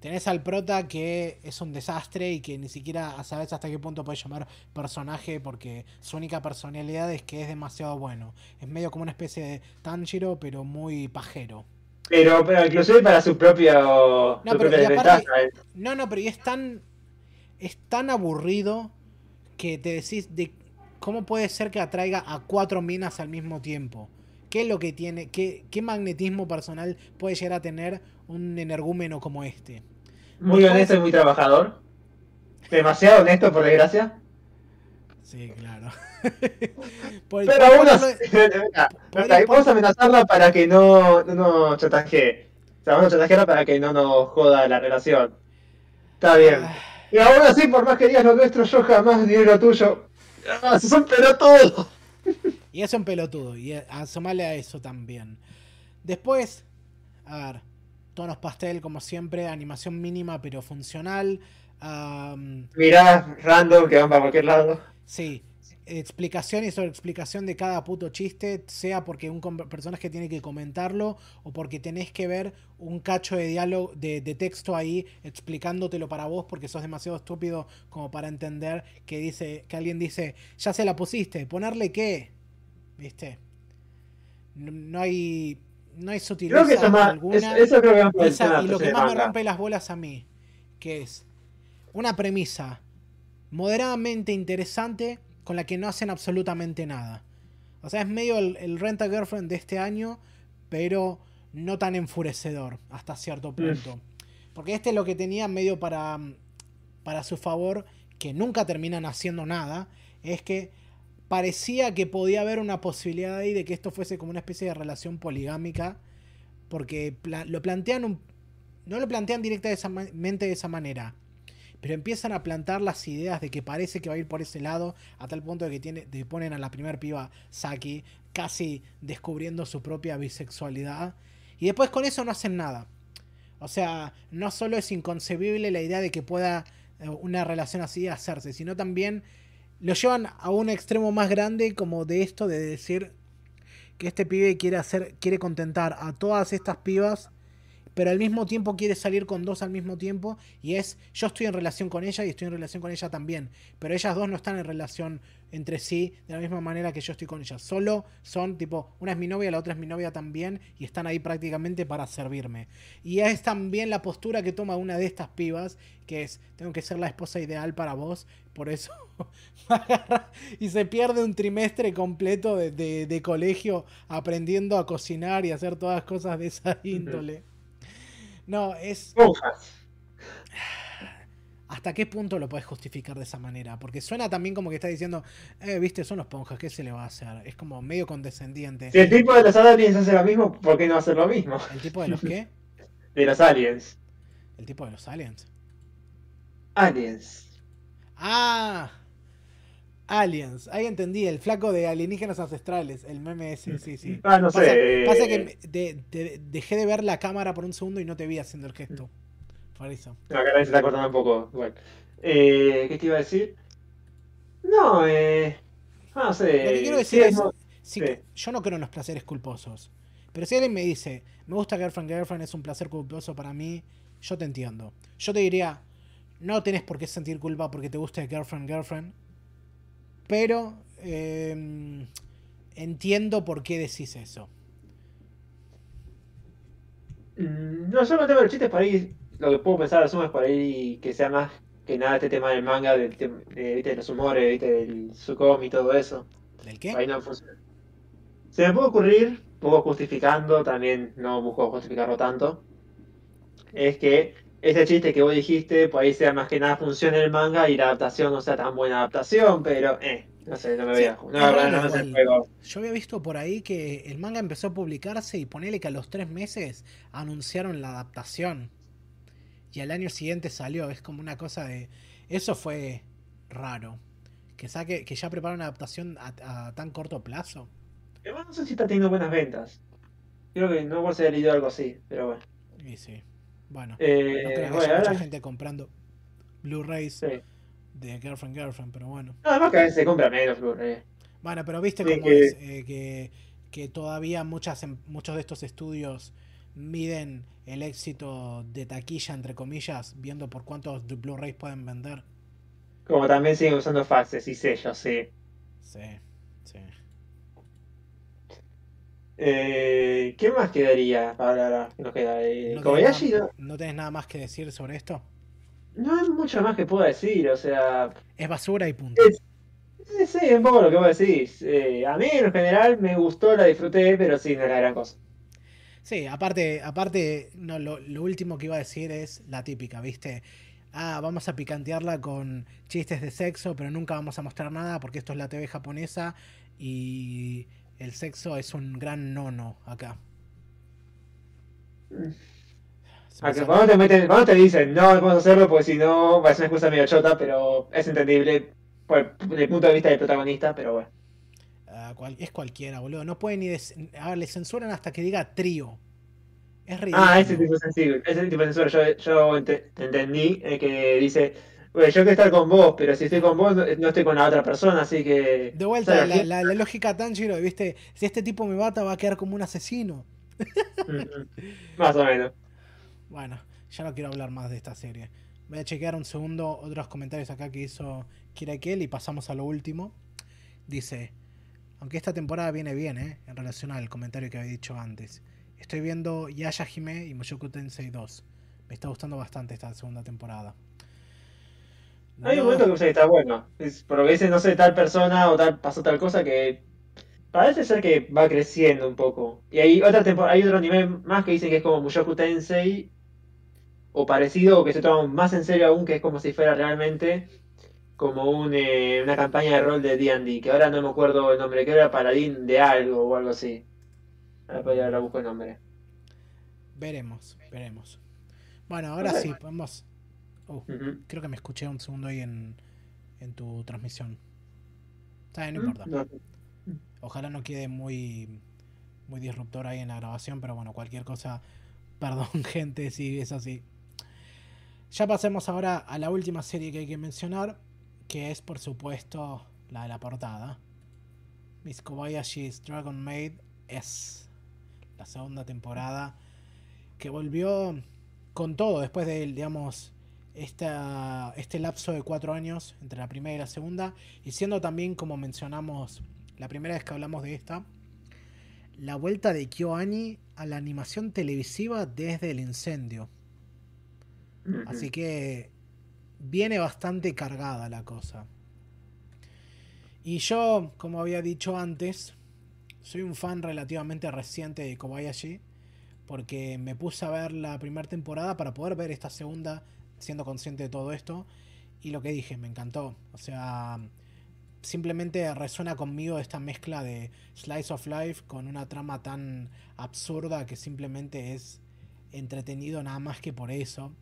Tenés al prota que es un desastre y que ni siquiera sabes hasta qué punto puedes llamar personaje porque su única personalidad es que es demasiado bueno. Es medio como una especie de Tanjiro, pero muy pajero. Pero, pero inclusive para su propio. No, pero ¿eh? no, no, pero es tan. Es tan aburrido que te decís de cómo puede ser que atraiga a cuatro minas al mismo tiempo. ¿Qué es lo que tiene? ¿Qué, qué magnetismo personal puede llegar a tener un energúmeno como este? Muy honesto y muy trabajador. Demasiado honesto, por desgracia. Sí, claro. Pero aún así, vamos a amenazarla para que no, no nos chantajee. O sea, vamos a chantajearla para que no nos joda la relación. Está bien. Ah. Y aún así, por más que digas lo nuestro, yo jamás diré lo tuyo. Ah, sos un pelotudo. Y es un pelotudo. Y asomarle a eso también. Después, a ver, tonos pastel como siempre, animación mínima pero funcional. Mirá, random que van para cualquier lado. Sí, explicación y sobre explicación de cada puto chiste, sea porque un personaje tiene que comentarlo o porque tenés que ver un cacho de diálogo, de, texto ahí explicándotelo para vos porque sos demasiado estúpido como para entender que dice, que alguien dice, ya se la pusiste, ponerle qué, viste. No, hay no hay sutileza alguna. Eso, creo que y lo que más me rompe las bolas a mí, que es una premisa moderadamente interesante con la que no hacen absolutamente nada. O sea, es medio el, el Rent a Girlfriend de este año, pero no tan enfurecedor hasta cierto punto. Porque este es lo que tenía medio para, para su favor, que nunca terminan haciendo nada, es que parecía que podía haber una posibilidad ahí de que esto fuese como una especie de relación poligámica, porque lo plantean un, no lo plantean directamente de esa manera, pero empiezan a plantar las ideas de que parece que va a ir por ese lado, a tal punto de que tiene, de ponen a la primer piba Saki casi descubriendo su propia bisexualidad. Y después con eso no hacen nada. O sea, no solo es inconcebible la idea de que pueda eh, una relación así hacerse, sino también lo llevan a un extremo más grande como de esto de decir que este pibe quiere hacer, quiere contentar a todas estas pibas pero al mismo tiempo quiere salir con dos al mismo tiempo y es yo estoy en relación con ella y estoy en relación con ella también, pero ellas dos no están en relación entre sí de la misma manera que yo estoy con ella, solo son tipo, una es mi novia, la otra es mi novia también y están ahí prácticamente para servirme. Y es también la postura que toma una de estas pibas, que es, tengo que ser la esposa ideal para vos, por eso y se pierde un trimestre completo de, de colegio aprendiendo a cocinar y hacer todas cosas de esa índole. No, es. ¿Hasta qué punto lo puedes justificar de esa manera? Porque suena también como que está diciendo, eh, viste, son los ponjas, ¿qué se le va a hacer? Es como medio condescendiente. Si el tipo de los aliens hace lo mismo, ¿por qué no hacer lo mismo? ¿El tipo de los qué? de los aliens. ¿El tipo de los aliens? Aliens. Ah, Aliens, ahí entendí, el flaco de alienígenas ancestrales, el meme ese, sí, sí. Ah, no sé. Pasa que dejé de ver la cámara por un segundo y no te vi haciendo el gesto. Por eso. acá se está cortando un poco. Bueno. Eh, ¿Qué te iba a decir? No, eh. No sé. Lo que quiero decir es. Yo no creo en los placeres culposos. Pero si alguien me dice, me gusta Girlfriend Girlfriend, es un placer culposo para mí, yo te entiendo. Yo te diría, no tenés por qué sentir culpa porque te guste Girlfriend Girlfriend pero em, entiendo por qué decís eso. Mm, no, solo el tema de los chistes para ir. Lo que puedo pensar asumo es para ir que sea más que nada este tema del manga, del de, los humores, del Sukom y todo eso. ¿Del qué? Ahí no funciona. Se me puede ocurrir, poco justificando, también no busco justificarlo tanto. Es que ese chiste que vos dijiste, por ahí sea más que nada funciona el manga y la adaptación no sea tan buena adaptación, pero eh, no sé, no me voy a no, Yo había visto por ahí que el manga empezó a publicarse y ponele que a los tres meses anunciaron la adaptación. Y al año siguiente salió. Es como una cosa de. Eso fue raro. Que saque, que ya prepara una adaptación a, tan corto plazo. Además no sé si está teniendo buenas ventas. Creo que no por ser leído algo así, pero bueno. Y sí. Bueno, eh, no creo que haya mucha gente comprando Blu-rays de Girlfriend Girlfriend, pero bueno. No, además que a veces se compra menos Blu-ray. Bueno, pero viste cómo es eh, que, que, todavía muchas, em, muchos de estos estudios miden el éxito de taquilla, entre comillas, viendo por cuántos Blu-rays pueden vender. Como también siguen usando faxes y sellos, sí. Sí, sí. Eh, ¿Qué más quedaría para nos queda? Eh, ¿No, Kobayashi, no, ¿No tenés nada más que decir sobre esto? no hay mucho más que puedo decir, o sea, Es basura y punto. Es- sí, sí, un poco lo que vos decís. Eh, a mí en general me gustó, la disfruté, pero sí, no era gran cosa. Sí, aparte, aparte, no, lo, lo último que iba a decir es la típica, ¿viste? Ah, vamos a picantearla con chistes de sexo, pero nunca vamos a mostrar nada porque esto es la TV japonesa y el sexo es un gran nono acá. Aunque sale- cuando te meten, cuando te dicen no, vamos a hacerlo, porque si no, va a ser una excusa medio chota, pero es entendible por, desde el punto de vista del protagonista, pero bueno. Ah, cual- es cualquiera, boludo. No pueden ni... des- A ver, le censuran hasta que diga trío. Es ridículo. Ah, ese tipo de censura, ese tipo de censura, yo, yo ente- entendí eh, que dice, bueno, yo quiero estar con vos, pero si estoy con vos, no, estoy con la otra persona, así que... De vuelta, la, la- la lógica Tanjiro, ¿viste? Si este tipo me mata, va a quedar como un asesino. Mm, mm. Más o menos. Bueno, ya no quiero hablar más de esta serie. Voy a chequear un segundo otros comentarios acá que hizo Kirakel y pasamos a lo último. Dice, aunque esta temporada viene bien, ¿eh? En relación al comentario que había dicho antes. Estoy viendo Yaya Hime y Mushoku Tensei 2. Me está gustando bastante esta segunda temporada. Hay un No- momento que está bueno. Es por lo que dice, no sé, tal persona o tal pasó tal cosa que parece ser que va creciendo un poco. Y hay otra temporada, hay otro anime más que dicen que es como Mushoku Tensei o parecido o que se toma más en serio aún que es como si fuera realmente como un, eh, una campaña de rol de D&D, que ahora no me acuerdo el nombre, que era Paladín de algo o algo así. Ahora, ahora busco el nombre. Veremos, veremos. Bueno, ahora sí, podemos... Oh, creo que me escuché un segundo ahí en, en tu transmisión. Está bien, no importa. No. Ojalá no quede muy, muy disruptor ahí en la grabación, pero bueno, cualquier cosa, perdón gente si es así. Ya pasemos ahora a la última serie que hay que mencionar, que es por supuesto la de la portada. Miss Kobayashi's Dragon Maid es la segunda temporada que volvió con todo después de, digamos, esta, este lapso de cuatro años entre la primera y la segunda, y siendo también, como mencionamos la primera vez que hablamos de esta, la vuelta de KyoAni a la animación televisiva desde el incendio. Así que viene bastante cargada la cosa. Y yo, como había dicho antes, soy un fan relativamente reciente de Kobayashi. Porque me puse a ver la primera temporada para poder ver esta segunda, siendo consciente de todo esto. Y lo que dije, me encantó. O sea, simplemente resuena conmigo esta mezcla de Slice of Life con una trama tan absurda que simplemente es entretenido nada más que por eso.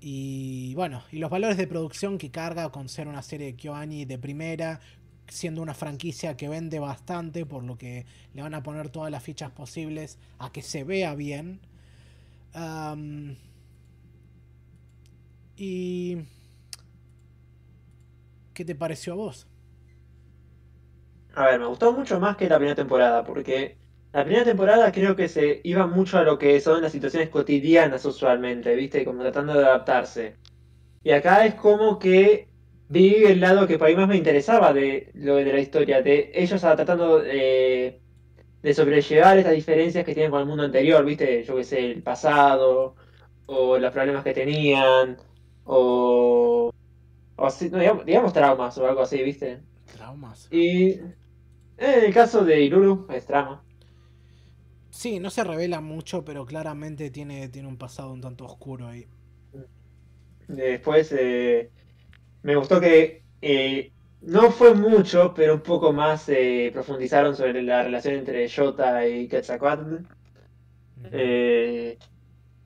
Y bueno, y los valores de producción que carga con ser una serie de KyoAni de primera, siendo una franquicia que vende bastante, por lo que le van a poner todas las fichas posibles a que se vea bien. Y... ¿Qué te pareció a vos? A ver, me gustó mucho más que la primera temporada, porque la primera temporada creo que se iba mucho a lo que son las situaciones cotidianas usualmente, ¿viste? Como tratando de adaptarse. Y acá es como que vi el lado que para mí más me interesaba de lo de la historia, de ellos tratando de, de sobrellevar estas diferencias que tienen con el mundo anterior, ¿viste? Yo qué sé, el pasado, o los problemas que tenían, o, o sí, no, digamos, digamos traumas o algo así, ¿viste? Traumas. Y en el caso de Iluru, es trama. Sí, no se revela mucho, pero claramente tiene, tiene un pasado un tanto oscuro ahí. Después eh, me gustó que eh, no fue mucho, pero un poco más eh, profundizaron sobre la relación entre Yota y Quetzalcoatl. Eh,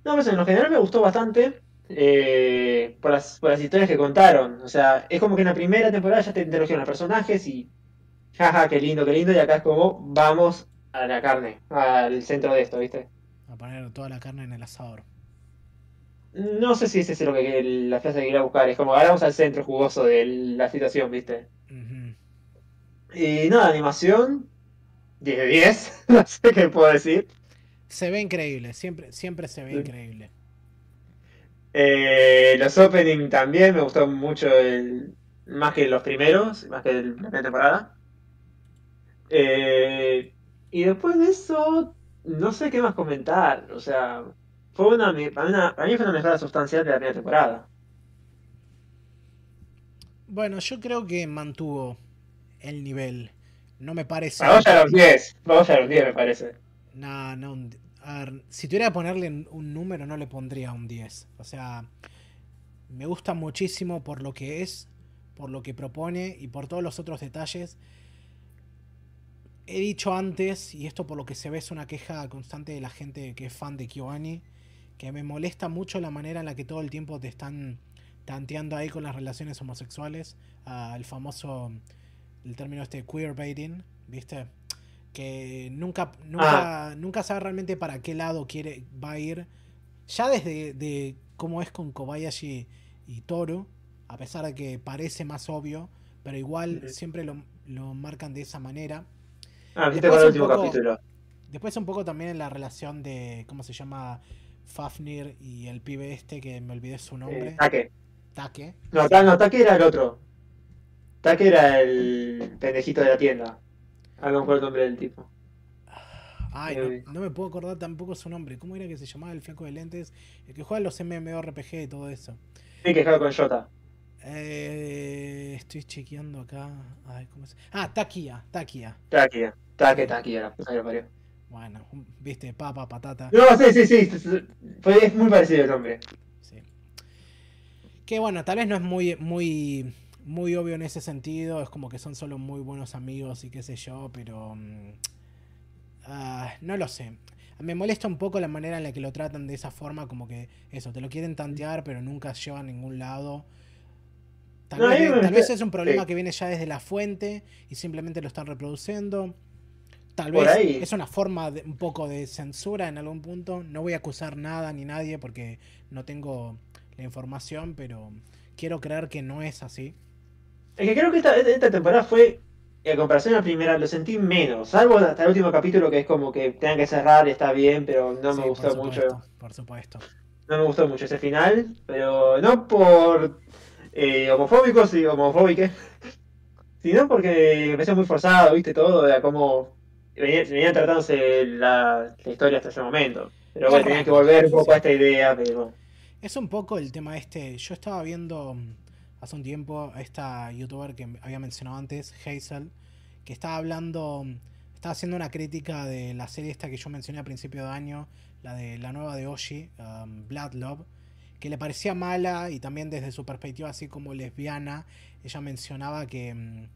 no, pues en lo general me gustó bastante eh, por las, por las historias que contaron. O sea, es como que en la primera temporada ya te introdujeron a personajes y jaja, qué lindo, qué lindo, y acá es como vamos a la carne, al centro de esto, ¿viste? A poner toda la carne en el asador. No sé si ese es lo que la frase que quería buscar, es como vamos al centro jugoso de la situación, ¿viste? Y nada, animación 10 de 10, no sé qué puedo decir. Se ve increíble, siempre, siempre se ve increíble. Eh, los opening también me gustó mucho el, más que los primeros, más que la primera temporada. Eh, y después de eso, no sé qué más comentar. O sea, fue una, para, mí fue una mejora sustancial de la primera temporada. Bueno, yo creo que mantuvo el nivel. No me parece. Vamos a los 10. Vamos a los 10, me parece. No, no. Si tuviera que ponerle un número, no le pondría un 10. O sea, me gusta muchísimo por lo que es, por lo que propone y por todos los otros detalles he dicho antes, y esto por lo que se ve es una queja constante de la gente que es fan de KyoAni, que me molesta mucho la manera en la que todo el tiempo te están tanteando ahí con las relaciones homosexuales, el famoso, el término este queerbaiting, ¿viste? Que nunca, nunca, ah. nunca sabe realmente para qué lado quiere, va a ir. Ya desde de cómo es con Kobayashi y Toru, a pesar de que parece más obvio, pero igual siempre lo, lo marcan de esa manera. Ah, viste con el último capítulo. Después un poco también en la relación de, ¿cómo se llama? Fafnir y el pibe este, que me olvidé su nombre. Eh, Take. Take. No, no, Take era el otro. Take era el pendejito de la tienda. A lo mejor el nombre del tipo. Ay, eh, no, me puedo acordar tampoco su nombre. ¿Cómo era que se llamaba el flaco de lentes? El que juega los MMORPG y todo eso. Sí, que juega con Jota. Eh, estoy chequeando acá. Ah, Takia, Takia. Takia, Takia, Takia, la Bueno, viste, papa, patata. No, sí, sí, sí. Es muy parecido el nombre. Sí. Que bueno, tal vez no es muy, muy, muy obvio en ese sentido. Es como que son solo muy buenos amigos y qué sé yo, pero. Ah, no lo sé. Me molesta un poco la manera en la que lo tratan de esa forma, como que eso, te lo quieren tantear, pero nunca lleva a ningún lado. Tal, vez, es un problema que viene ya desde la fuente y simplemente lo están reproduciendo. Tal vez es una forma de, un poco de censura en algún punto. No voy a acusar nada ni nadie porque no tengo la información, pero quiero creer que no es así. Es que creo que esta, esta temporada fue, en comparación a la primera, lo sentí menos. Salvo hasta el último capítulo que es como que tengan que cerrar y está bien, pero no me gustó mucho. Por supuesto. No me gustó mucho ese final, pero no por eh, homofóbicos y homofóbicas, sino porque me pareció muy forzado, viste, todo, era como venían, tratándose la, historia hasta ese momento. Pero bueno, tenían que volver un poco a esta idea, pero... Es un poco el tema este, yo estaba viendo hace un tiempo esta youtuber que había mencionado antes, Hazel, que estaba hablando, estaba haciendo una crítica de la serie esta que yo mencioné a principio de año, la de la nueva de Oshi, um, Blood Love, que le parecía mala y también desde su perspectiva así como lesbiana, ella mencionaba que mm,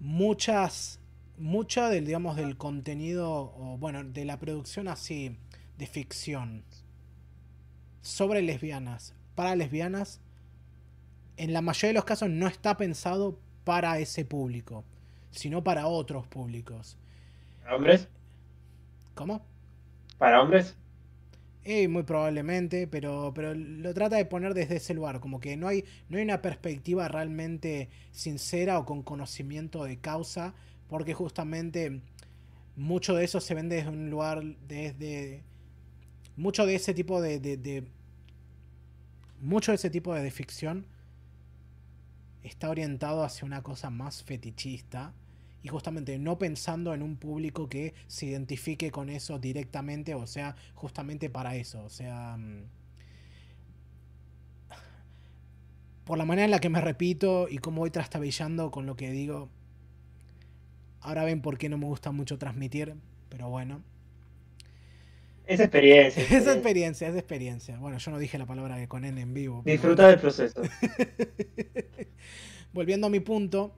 muchas, mucha del, digamos, del contenido, o bueno, de la producción así de ficción sobre lesbianas, para lesbianas, en la mayoría de los casos no está pensado para ese público, sino para otros públicos. ¿Para hombres? ¿Cómo? ¿Para hombres? Eh, muy probablemente, pero, pero lo trata de poner desde ese lugar, como que no hay, no hay una perspectiva realmente sincera o con conocimiento de causa, porque justamente mucho de eso se vende desde un lugar, desde... Mucho de ese tipo de, de, de mucho de ese tipo de ficción está orientado hacia una cosa más fetichista y justamente no pensando en un público que se identifique con eso directamente, o sea, justamente para eso, o sea... Mm, por la manera en la que me repito y cómo voy trastabillando con lo que digo, ahora ven por qué no me gusta mucho transmitir, pero bueno. Es experiencia. Es experiencia, es experiencia. Bueno, yo no dije la palabra de con N en vivo. Disfruta del proceso. Volviendo a mi punto,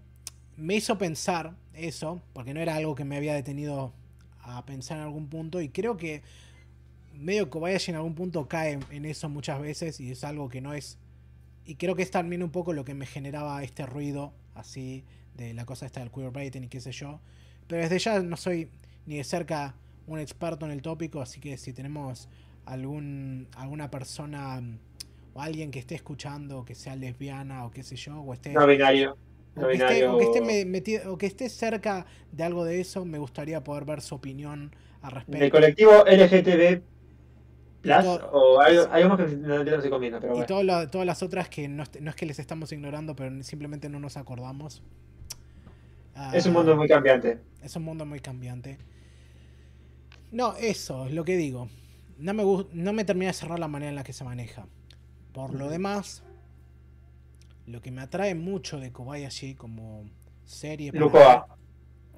me hizo pensar eso, porque no era algo que me había detenido a pensar en algún punto, y creo que medio Kobayashi en algún punto cae en eso muchas veces, y es algo que no es... Y creo que es también un poco lo que me generaba este ruido, así, de la cosa esta del queerbaiting y qué sé yo. Pero desde ya no soy ni de cerca un experto en el tópico, así que si tenemos algún, alguna persona o alguien que esté escuchando que sea lesbiana o qué sé yo, o esté... No binario O que, esté, o, que esté metido, o que esté cerca de algo de eso, me gustaría poder ver su opinión al respecto. Del colectivo LGTB Plus, o algo, más que no, se pero Y todas las otras que no, no, es que les estamos ignorando, pero simplemente no nos acordamos. es un mundo muy cambiante. Es un mundo muy cambiante. No, eso es lo que digo. No me, no me termina de cerrar la manera en la que se maneja. Por lo demás, lo que me atrae mucho de Kobayashi como serie. Lukoa.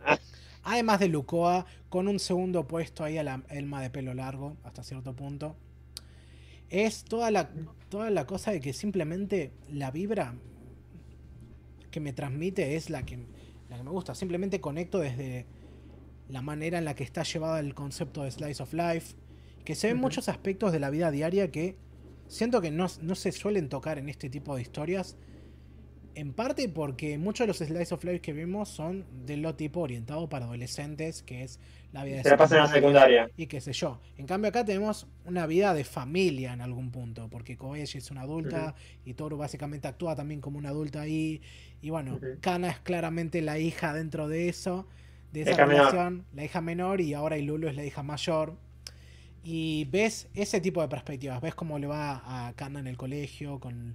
Además de Lukoa, con un segundo puesto ahí a la Elma de pelo largo, hasta cierto punto. Es toda la, toda la cosa de que simplemente la vibra que me transmite es la que, la que me gusta. Simplemente conecto desde la manera en la que está llevado el concepto de Slice of Life, que se ven muchos aspectos de la vida diaria que siento que no, no, se suelen tocar en este tipo de historias. En parte porque muchos de los Slice of Life que vemos son de lo tipo orientado para adolescentes, que es la vida de Se la pasan en la secundaria. Y qué sé yo. En cambio acá tenemos una vida de familia en algún punto, porque Kobayashi es una adulta y Toru básicamente actúa también como una adulta ahí. Y bueno, Kana es claramente la hija dentro de eso de esa relación, la hija menor y ahora Ilulu es la hija mayor. Y ves ese tipo de perspectivas, ves cómo le va a Kana en el colegio, con,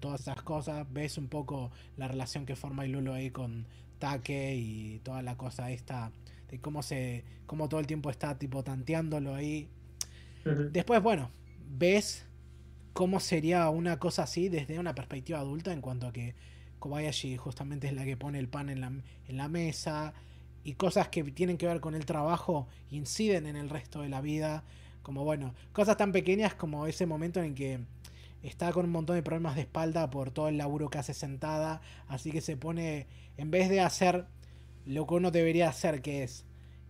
todas esas cosas, ves un poco la relación que forma Ilulu ahí con Take y toda la cosa esta, de cómo se, cómo todo el tiempo está tipo tanteándolo ahí. Después, bueno, ves cómo sería una cosa así desde una perspectiva adulta en cuanto a que Kobayashi justamente es la que pone el pan en la, en la mesa, y cosas que tienen que ver con el trabajo inciden en el resto de la vida. Como bueno, cosas tan pequeñas como ese momento en que está con un montón de problemas de espalda por todo el laburo que hace sentada. Así que se pone, en vez de hacer lo que uno debería hacer, que es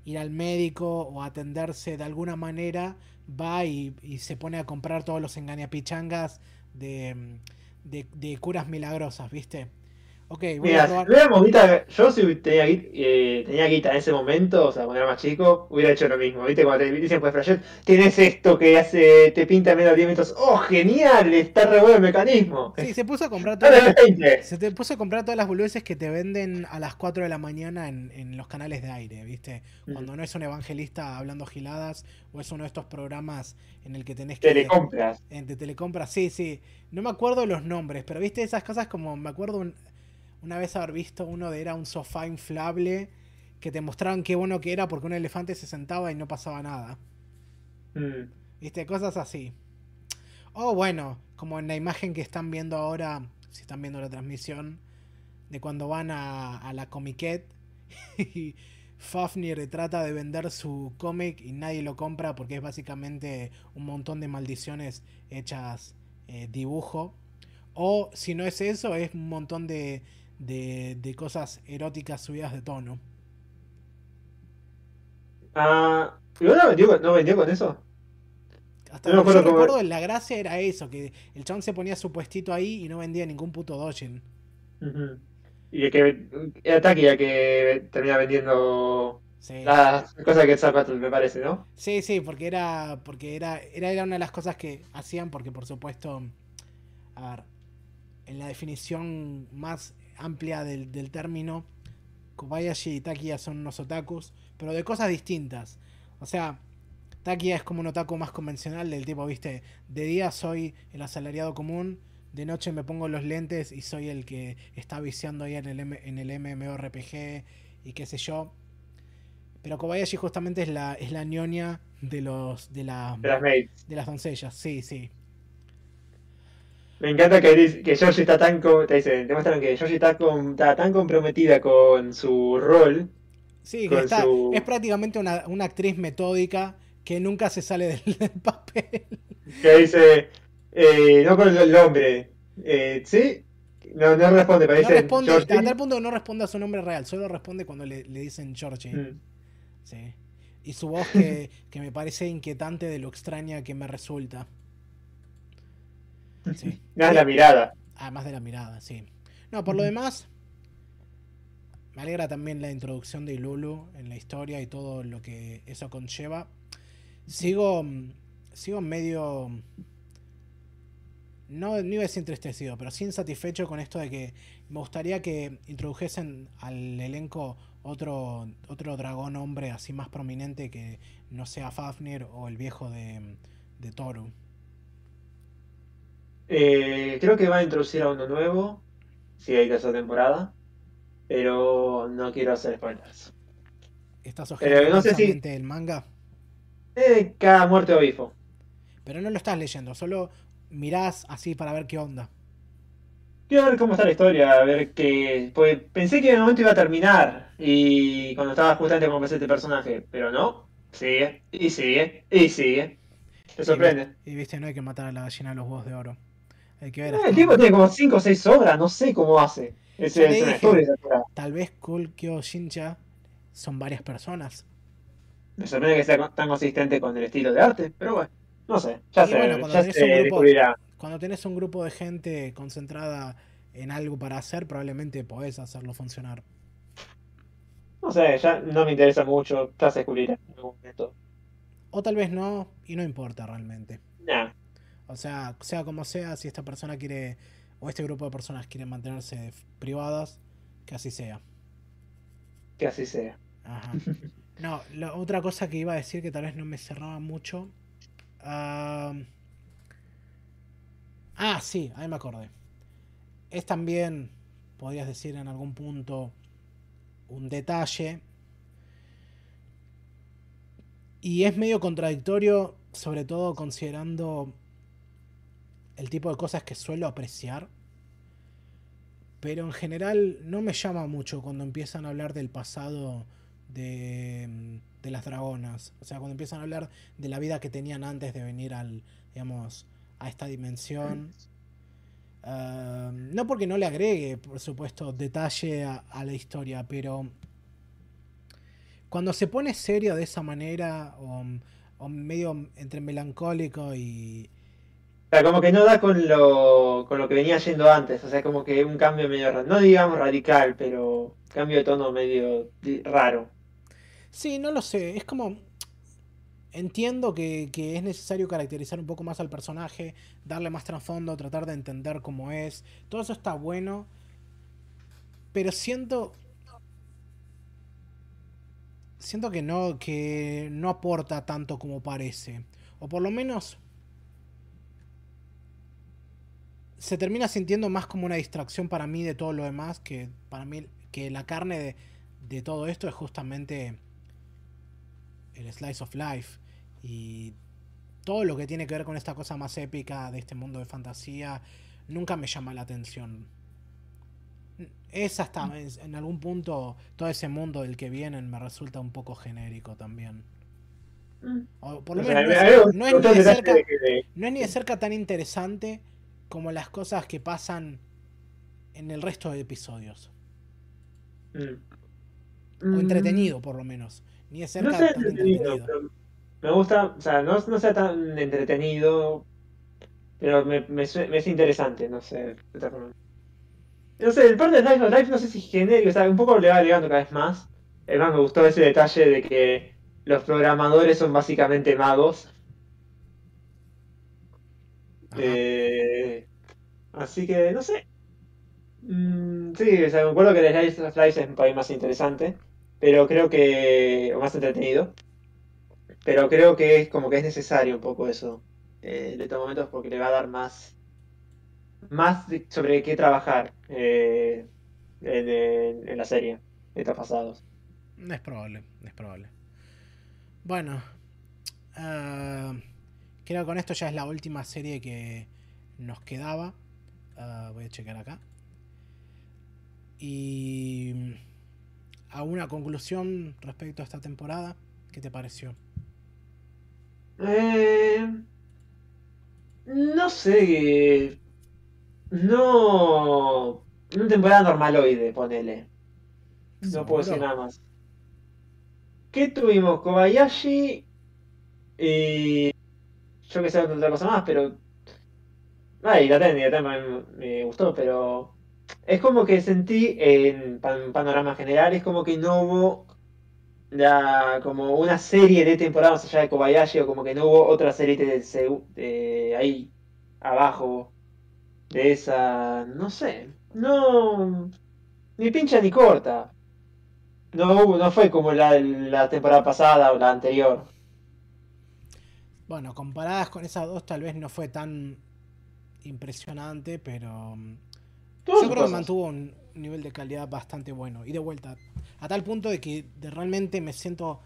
ir al médico o atenderse de alguna manera, va y, se pone a comprar todos los engañapichangas de, de, curas milagrosas, ¿viste? Ok, Mira, a probar. yo si tenía, eh, tenía guita en ese momento, o sea, cuando era más chico, hubiera hecho lo mismo. ¿Viste? Cuando te dicen, pues, Flashet, tienes esto que hace, te pinta menos 10 metros. ¡Oh, genial! Está re bueno el mecanismo. Sí, se puso a comprar todas las, se te puso a comprar todas las boludeces que te venden a las 4 de la mañana en, en los canales de aire, ¿viste? Cuando no es un evangelista hablando giladas o es uno de estos programas en el que tenés que... Telecompras. En, de telecompras, sí, sí. No me acuerdo los nombres, pero viste esas cosas como, me acuerdo... Un, una vez haber visto uno de era un sofá inflable que te mostraban qué bueno que era porque un elefante se sentaba y no pasaba nada. Mm. ¿Viste? Cosas así. O bueno, como en la imagen que están viendo ahora, si están viendo la transmisión, de cuando van a, a la Comiquet y Fafnir trata de vender su cómic y nadie lo compra porque es básicamente un montón de maldiciones hechas eh, dibujo. O si no es eso, es un montón de de, cosas eróticas subidas de tono. Ah, no vendió, no vendió con eso? Hasta no yo recuerdo, la gracia era eso, que el chabón se ponía su puestito ahí y no vendía ningún puto dojin. Y el que era Taki el que termina vendiendo las cosas que zapatos, me parece, ¿no? Sí, sí, porque era porque era, era, era una de las cosas que hacían, porque por supuesto, a ver, en la definición más amplia del, término, Kobayashi y Takia son unos otakus, pero de cosas distintas. O sea, Takia es como un otaku más convencional, del tipo, viste, de día soy el asalariado común, de noche me pongo los lentes y soy el que está viciando ahí en el, en el MMORPG y qué sé yo. Pero Kobayashi justamente es la, es la ñoña de los de, la, de las De las doncellas, sí, sí. Me encanta que, que Georgie está tan. Te dicen, te muestran que Georgie está, está tan comprometida con su rol. Sí, es prácticamente una, actriz metódica que nunca se sale del, papel. Que dice, eh, no con el nombre. Eh, ¿Sí? No, no responde, pero no responde, a tal punto que no responde a su nombre real, solo responde cuando le, dicen Georgie. Mm. Sí. Y su voz que, que me parece inquietante de lo extraña que me resulta. Sí. de la mirada. Además de la mirada, sí. No, por lo demás, me alegra también la introducción de Lulu en la historia y todo lo que eso conlleva. Sigo, sigo medio... no, no iba a decir entristecido, pero sí insatisfecho con esto de que me gustaría que introdujesen al elenco otro, otro dragón hombre así más prominente que no sea Fafnir o el viejo de, de Toru. Eh, creo que va a introducir a uno nuevo, si hay tercera temporada, pero no quiero hacer spoilers. ¿Estás ojeando no sé si... el manga? Eh, cada muerte o bifo. Pero no lo estás leyendo, solo mirás así para ver qué onda. Quiero ver cómo está la historia, a ver qué. Pues pensé que en el momento iba a terminar. Y cuando estaba justamente como este personaje. Pero no. Sigue, y sigue, y sigue. Te sorprende. Y, viste, no hay que matar a la gallina de los huevos de oro. Hay que ver. Eh, el tipo tiene como 5 o 6 obras, no sé cómo hace. Ese, es una historia. Tal vez Kulkyo Shincha son varias personas. Me sorprende que sea tan consistente con el estilo de arte, pero bueno. No sé, ya sé, bueno, ya se descubrirá. Cuando tenés un grupo de gente concentrada en algo para hacer, probablemente podés hacerlo funcionar. No sé, ya no me interesa mucho, ya se descubrirá en algún momento. O tal vez no, y no importa realmente. Nah. O sea, sea como sea, si esta persona quiere, o este grupo de personas quiere mantenerse privadas, que así sea. Que así sea. Ajá. No, la otra cosa que iba a decir que tal vez no me cerraba mucho ah, sí, ahí me acordé. Es también, podrías decir en algún punto, un detalle. Y es medio contradictorio, sobre todo considerando el tipo de cosas que suelo apreciar. Pero en general no me llama mucho cuando empiezan a hablar del pasado de de las dragonas. O sea, cuando empiezan a hablar de la vida que tenían antes de venir al, digamos, a esta dimensión. no porque no le agregue, por supuesto, detalle a, la historia, pero cuando se pone serio de esa manera, o, medio entre melancólico y... O sea, como que no da con lo, con lo que venía yendo antes, o sea, como que un cambio medio, no digamos radical, pero cambio de tono medio raro. Sí, no lo sé. Es como. Entiendo que, es necesario caracterizar un poco más al personaje, darle más trasfondo, tratar de entender cómo es. Todo eso está bueno. Pero siento. Siento que no, que no aporta tanto como parece. O por lo menos. Se termina sintiendo más como una distracción para mí de todo lo demás. Que para mí. Que la carne de, de todo esto es justamente el slice of life y todo lo que tiene que ver con esta cosa más épica de este mundo de fantasía nunca me llama la atención. Es hasta mm. en algún punto todo ese mundo del que vienen me resulta un poco genérico también. por lo menos no, es, ni de cerca, no es ni de cerca tan interesante como las cosas que pasan en el resto de episodios. Mm. O entretenido, por lo menos. Ni es no sea entretenido, me gusta, o sea, no, no, sea tan entretenido, pero me, me, es interesante, no sé. No sé, el parte de Life of Life no sé si es genérico, o sea, un poco le va llegando cada vez más. Además me gustó ese detalle de que los programadores son básicamente magos. Eh, así que, no sé. Mm, sí, o sea, me acuerdo que el Life of Life es un país más interesante pero creo que, o más entretenido, pero creo que es como que es necesario un poco eso eh, de estos momentos porque le va a dar más, más sobre qué trabajar eh, en, la serie de estos pasados. Es probable, es probable. Bueno, ah, creo que con esto ya es la última serie que nos quedaba. Ah, voy a checar acá. Y ¿Alguna conclusión respecto a esta temporada? ¿Qué te pareció? Eh, no sé. No. Una temporada normaloide, ponele. No puedo decir nada más. ¿Qué tuvimos? Kobayashi. Y. Yo que sé otra cosa más, pero. Ay, la técnica me, gustó, pero es como que sentí en panorama general, es como que no hubo la, como una serie de temporadas allá de Kobayashi o como que no hubo otra serie de, ahí abajo de esa, no sé, no, ni pincha ni corta. No, no fue como la, la temporada pasada o la anterior. Bueno, comparadas con esas dos tal vez no fue tan impresionante, pero mm, yo creo que mantuvo un nivel de calidad bastante bueno. Y de vuelta, a tal punto de que realmente me siento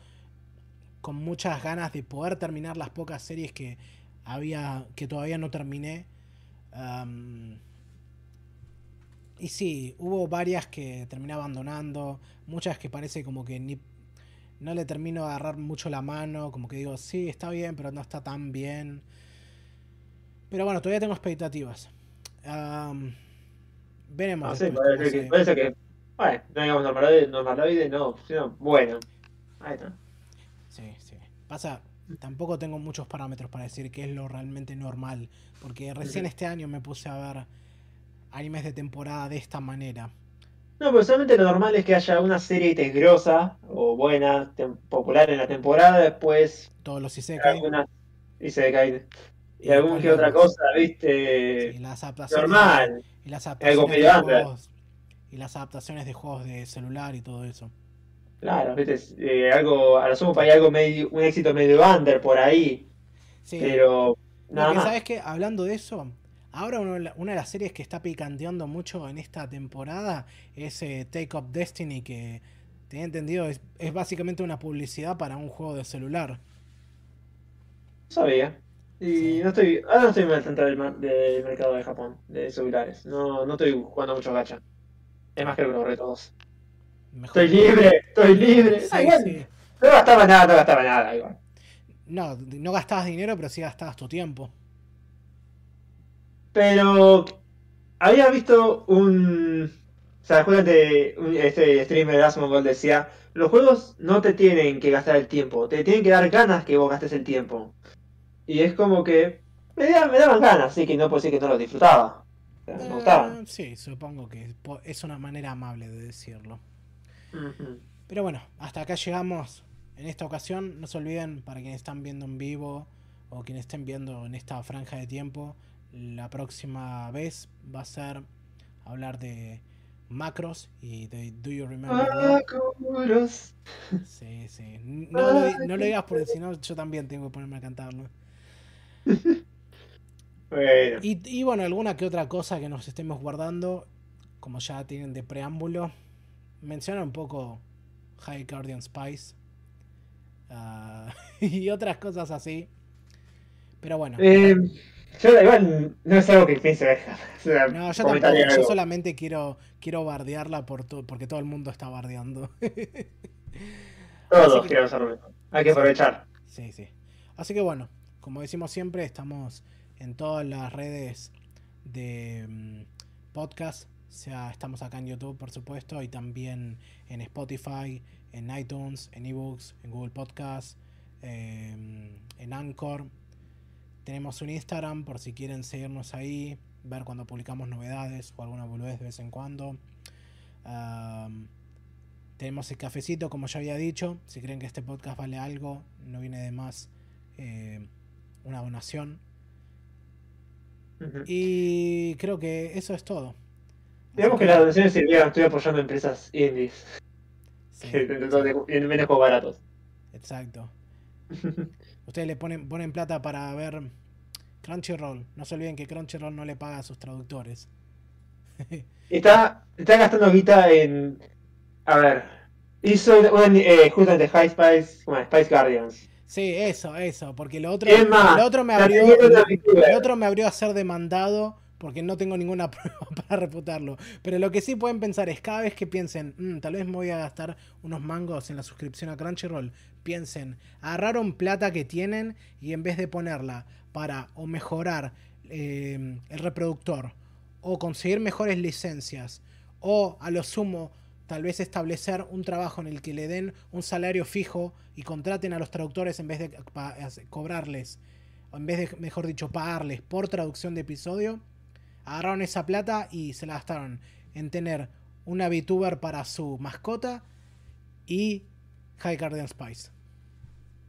con muchas ganas de poder terminar las pocas series que había que todavía no terminé. y sí, hubo varias que terminé abandonando, muchas que parece como que ni no le termino a agarrar mucho la mano, como que digo, sí, está bien, pero no está tan bien. Pero bueno, todavía tengo expectativas. veremos. Ah, sí, parece, que, bueno, no digamos normaloide, normaloide no, sino bueno. Ahí está. Sí, sí. Pasa, tampoco tengo muchos parámetros para decir qué es lo realmente normal, porque recién este año me puse a ver animes de temporada de esta manera. No, pero solamente lo normal es que haya una serie grosa o buena, popular en la temporada, después. Todos los Isekai. y Isekai. Y, y alguna que otra cosa, ¿viste? Sí, las adaptaciones. Normal. Y las adaptaciones de juegos, Y las adaptaciones de juegos de celular y todo eso. Claro, ¿viste? Eh, algo, a lo sumo para algo medio, un éxito medio under por ahí. Sí. Pero. Nada más. ¿Sabes qué? Hablando de eso, Ahora una de las series que está picanteando mucho en esta temporada es eh, Take Up Destiny, que tenía entendido es, básicamente una publicidad para un juego de celular. Sabía. Y no estoy, ahora no estoy muy al tanto del, mercado de Japón, de celulares. No, no estoy jugando mucho gacha. Es más que lo borré todos. Estoy libre, estoy libre. No gastaba nada, no gastaba nada igual. No, no gastabas dinero, pero sí gastabas tu tiempo. Pero había visto un. O sea, de este streamer Asmongold decía: Los juegos no te tienen que gastar el tiempo, te tienen que dar ganas que vos gastes el tiempo. Y es como que. Me, daban ganas, así que no puedo decir que no lo disfrutaba. me eh, gustaban. Sí, supongo que es una manera amable de decirlo. Pero bueno, hasta acá llegamos en esta ocasión. No se olviden, para quienes están viendo en vivo o quienes estén viendo en esta franja de tiempo, la próxima vez va a ser hablar de macros y de Do You Remember? Macros. Sí, sí. No, lo, no lo digas porque si no yo también tengo que ponerme a cantarlo. Bueno. Y, y, bueno, alguna que otra cosa que nos estemos guardando, como ya tienen de preámbulo, menciona un poco High Guardian Spice ah, y otras cosas así. Pero bueno. Eh, yo igual no es algo que piense dejar. no, yo tampoco, yo solamente quiero, quiero bardearla por porque todo el mundo está bardeando. Todos queremos Hay que aprovechar. Sí, sí. Así que bueno, como decimos siempre, estamos en todas las redes de mm, podcast. O sea, estamos acá en YouTube, por supuesto, y también en Spotify, en iTunes, en eBooks, en Google Podcast, em, en Anchor tenemos un Instagram por si quieren seguirnos ahí, ver cuando publicamos novedades o alguna boludez de vez en cuando. tenemos el cafecito, como ya había dicho. Si creen que este podcast vale algo, no viene de más eh, una donación. Y creo que eso es todo. Digamos que, las donaciones sirvieron, estoy apoyando empresas indies. Sí, en menos baratos. Exacto. Ustedes le ponen, ponen plata para ver Crunchyroll. No se olviden que Crunchyroll no le paga a sus traductores. está, está gastando guita en. A ver. Hizo eh, justamente High Spice, bueno, Spice Guardians. Sí, eso, eso, porque lo otro, otro me abrió, el otro me abrió a ser demandado porque no tengo ninguna prueba para reputarlo. Pero lo que sí pueden pensar es cada vez que piensen, mm, tal vez me voy a gastar unos mangos en la suscripción a Crunchyroll, piensen, agarraron plata que tienen y en vez de ponerla para o mejorar eh, el reproductor o conseguir mejores licencias o a lo sumo tal vez establecer un trabajo en el que le den un salario fijo y contraten a los traductores en vez de cobrarles, o en vez de, mejor dicho, pagarles por traducción de episodio, agarraron esa plata y se la gastaron en tener una VTuber para su mascota y High Guardian Spice.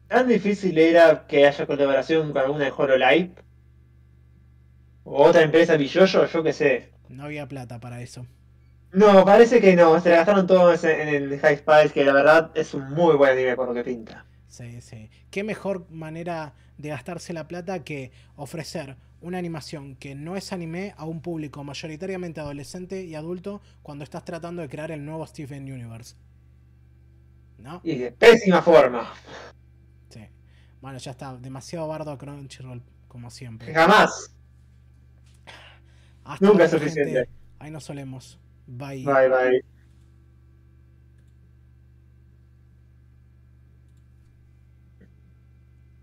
¿Tan difícil era que haya colaboración con alguna de Hololive? otra empresa billoyo, yo qué sé. No había plata para eso. No, parece que no, se la gastaron todo en, el High Spice, que la verdad es un muy buen anime por lo que pinta. Sí, sí. Qué mejor manera de gastarse la plata que ofrecer una animación que no es anime a un público mayoritariamente adolescente y adulto cuando estás tratando de crear el nuevo Steven Universe. ¿No? Y de pésima forma. Sí. Bueno, ya está. Demasiado bardo a Crunchyroll, como siempre. Jamás. Nunca es suficiente. Ahí nos solemos. Bye. Bye, bye.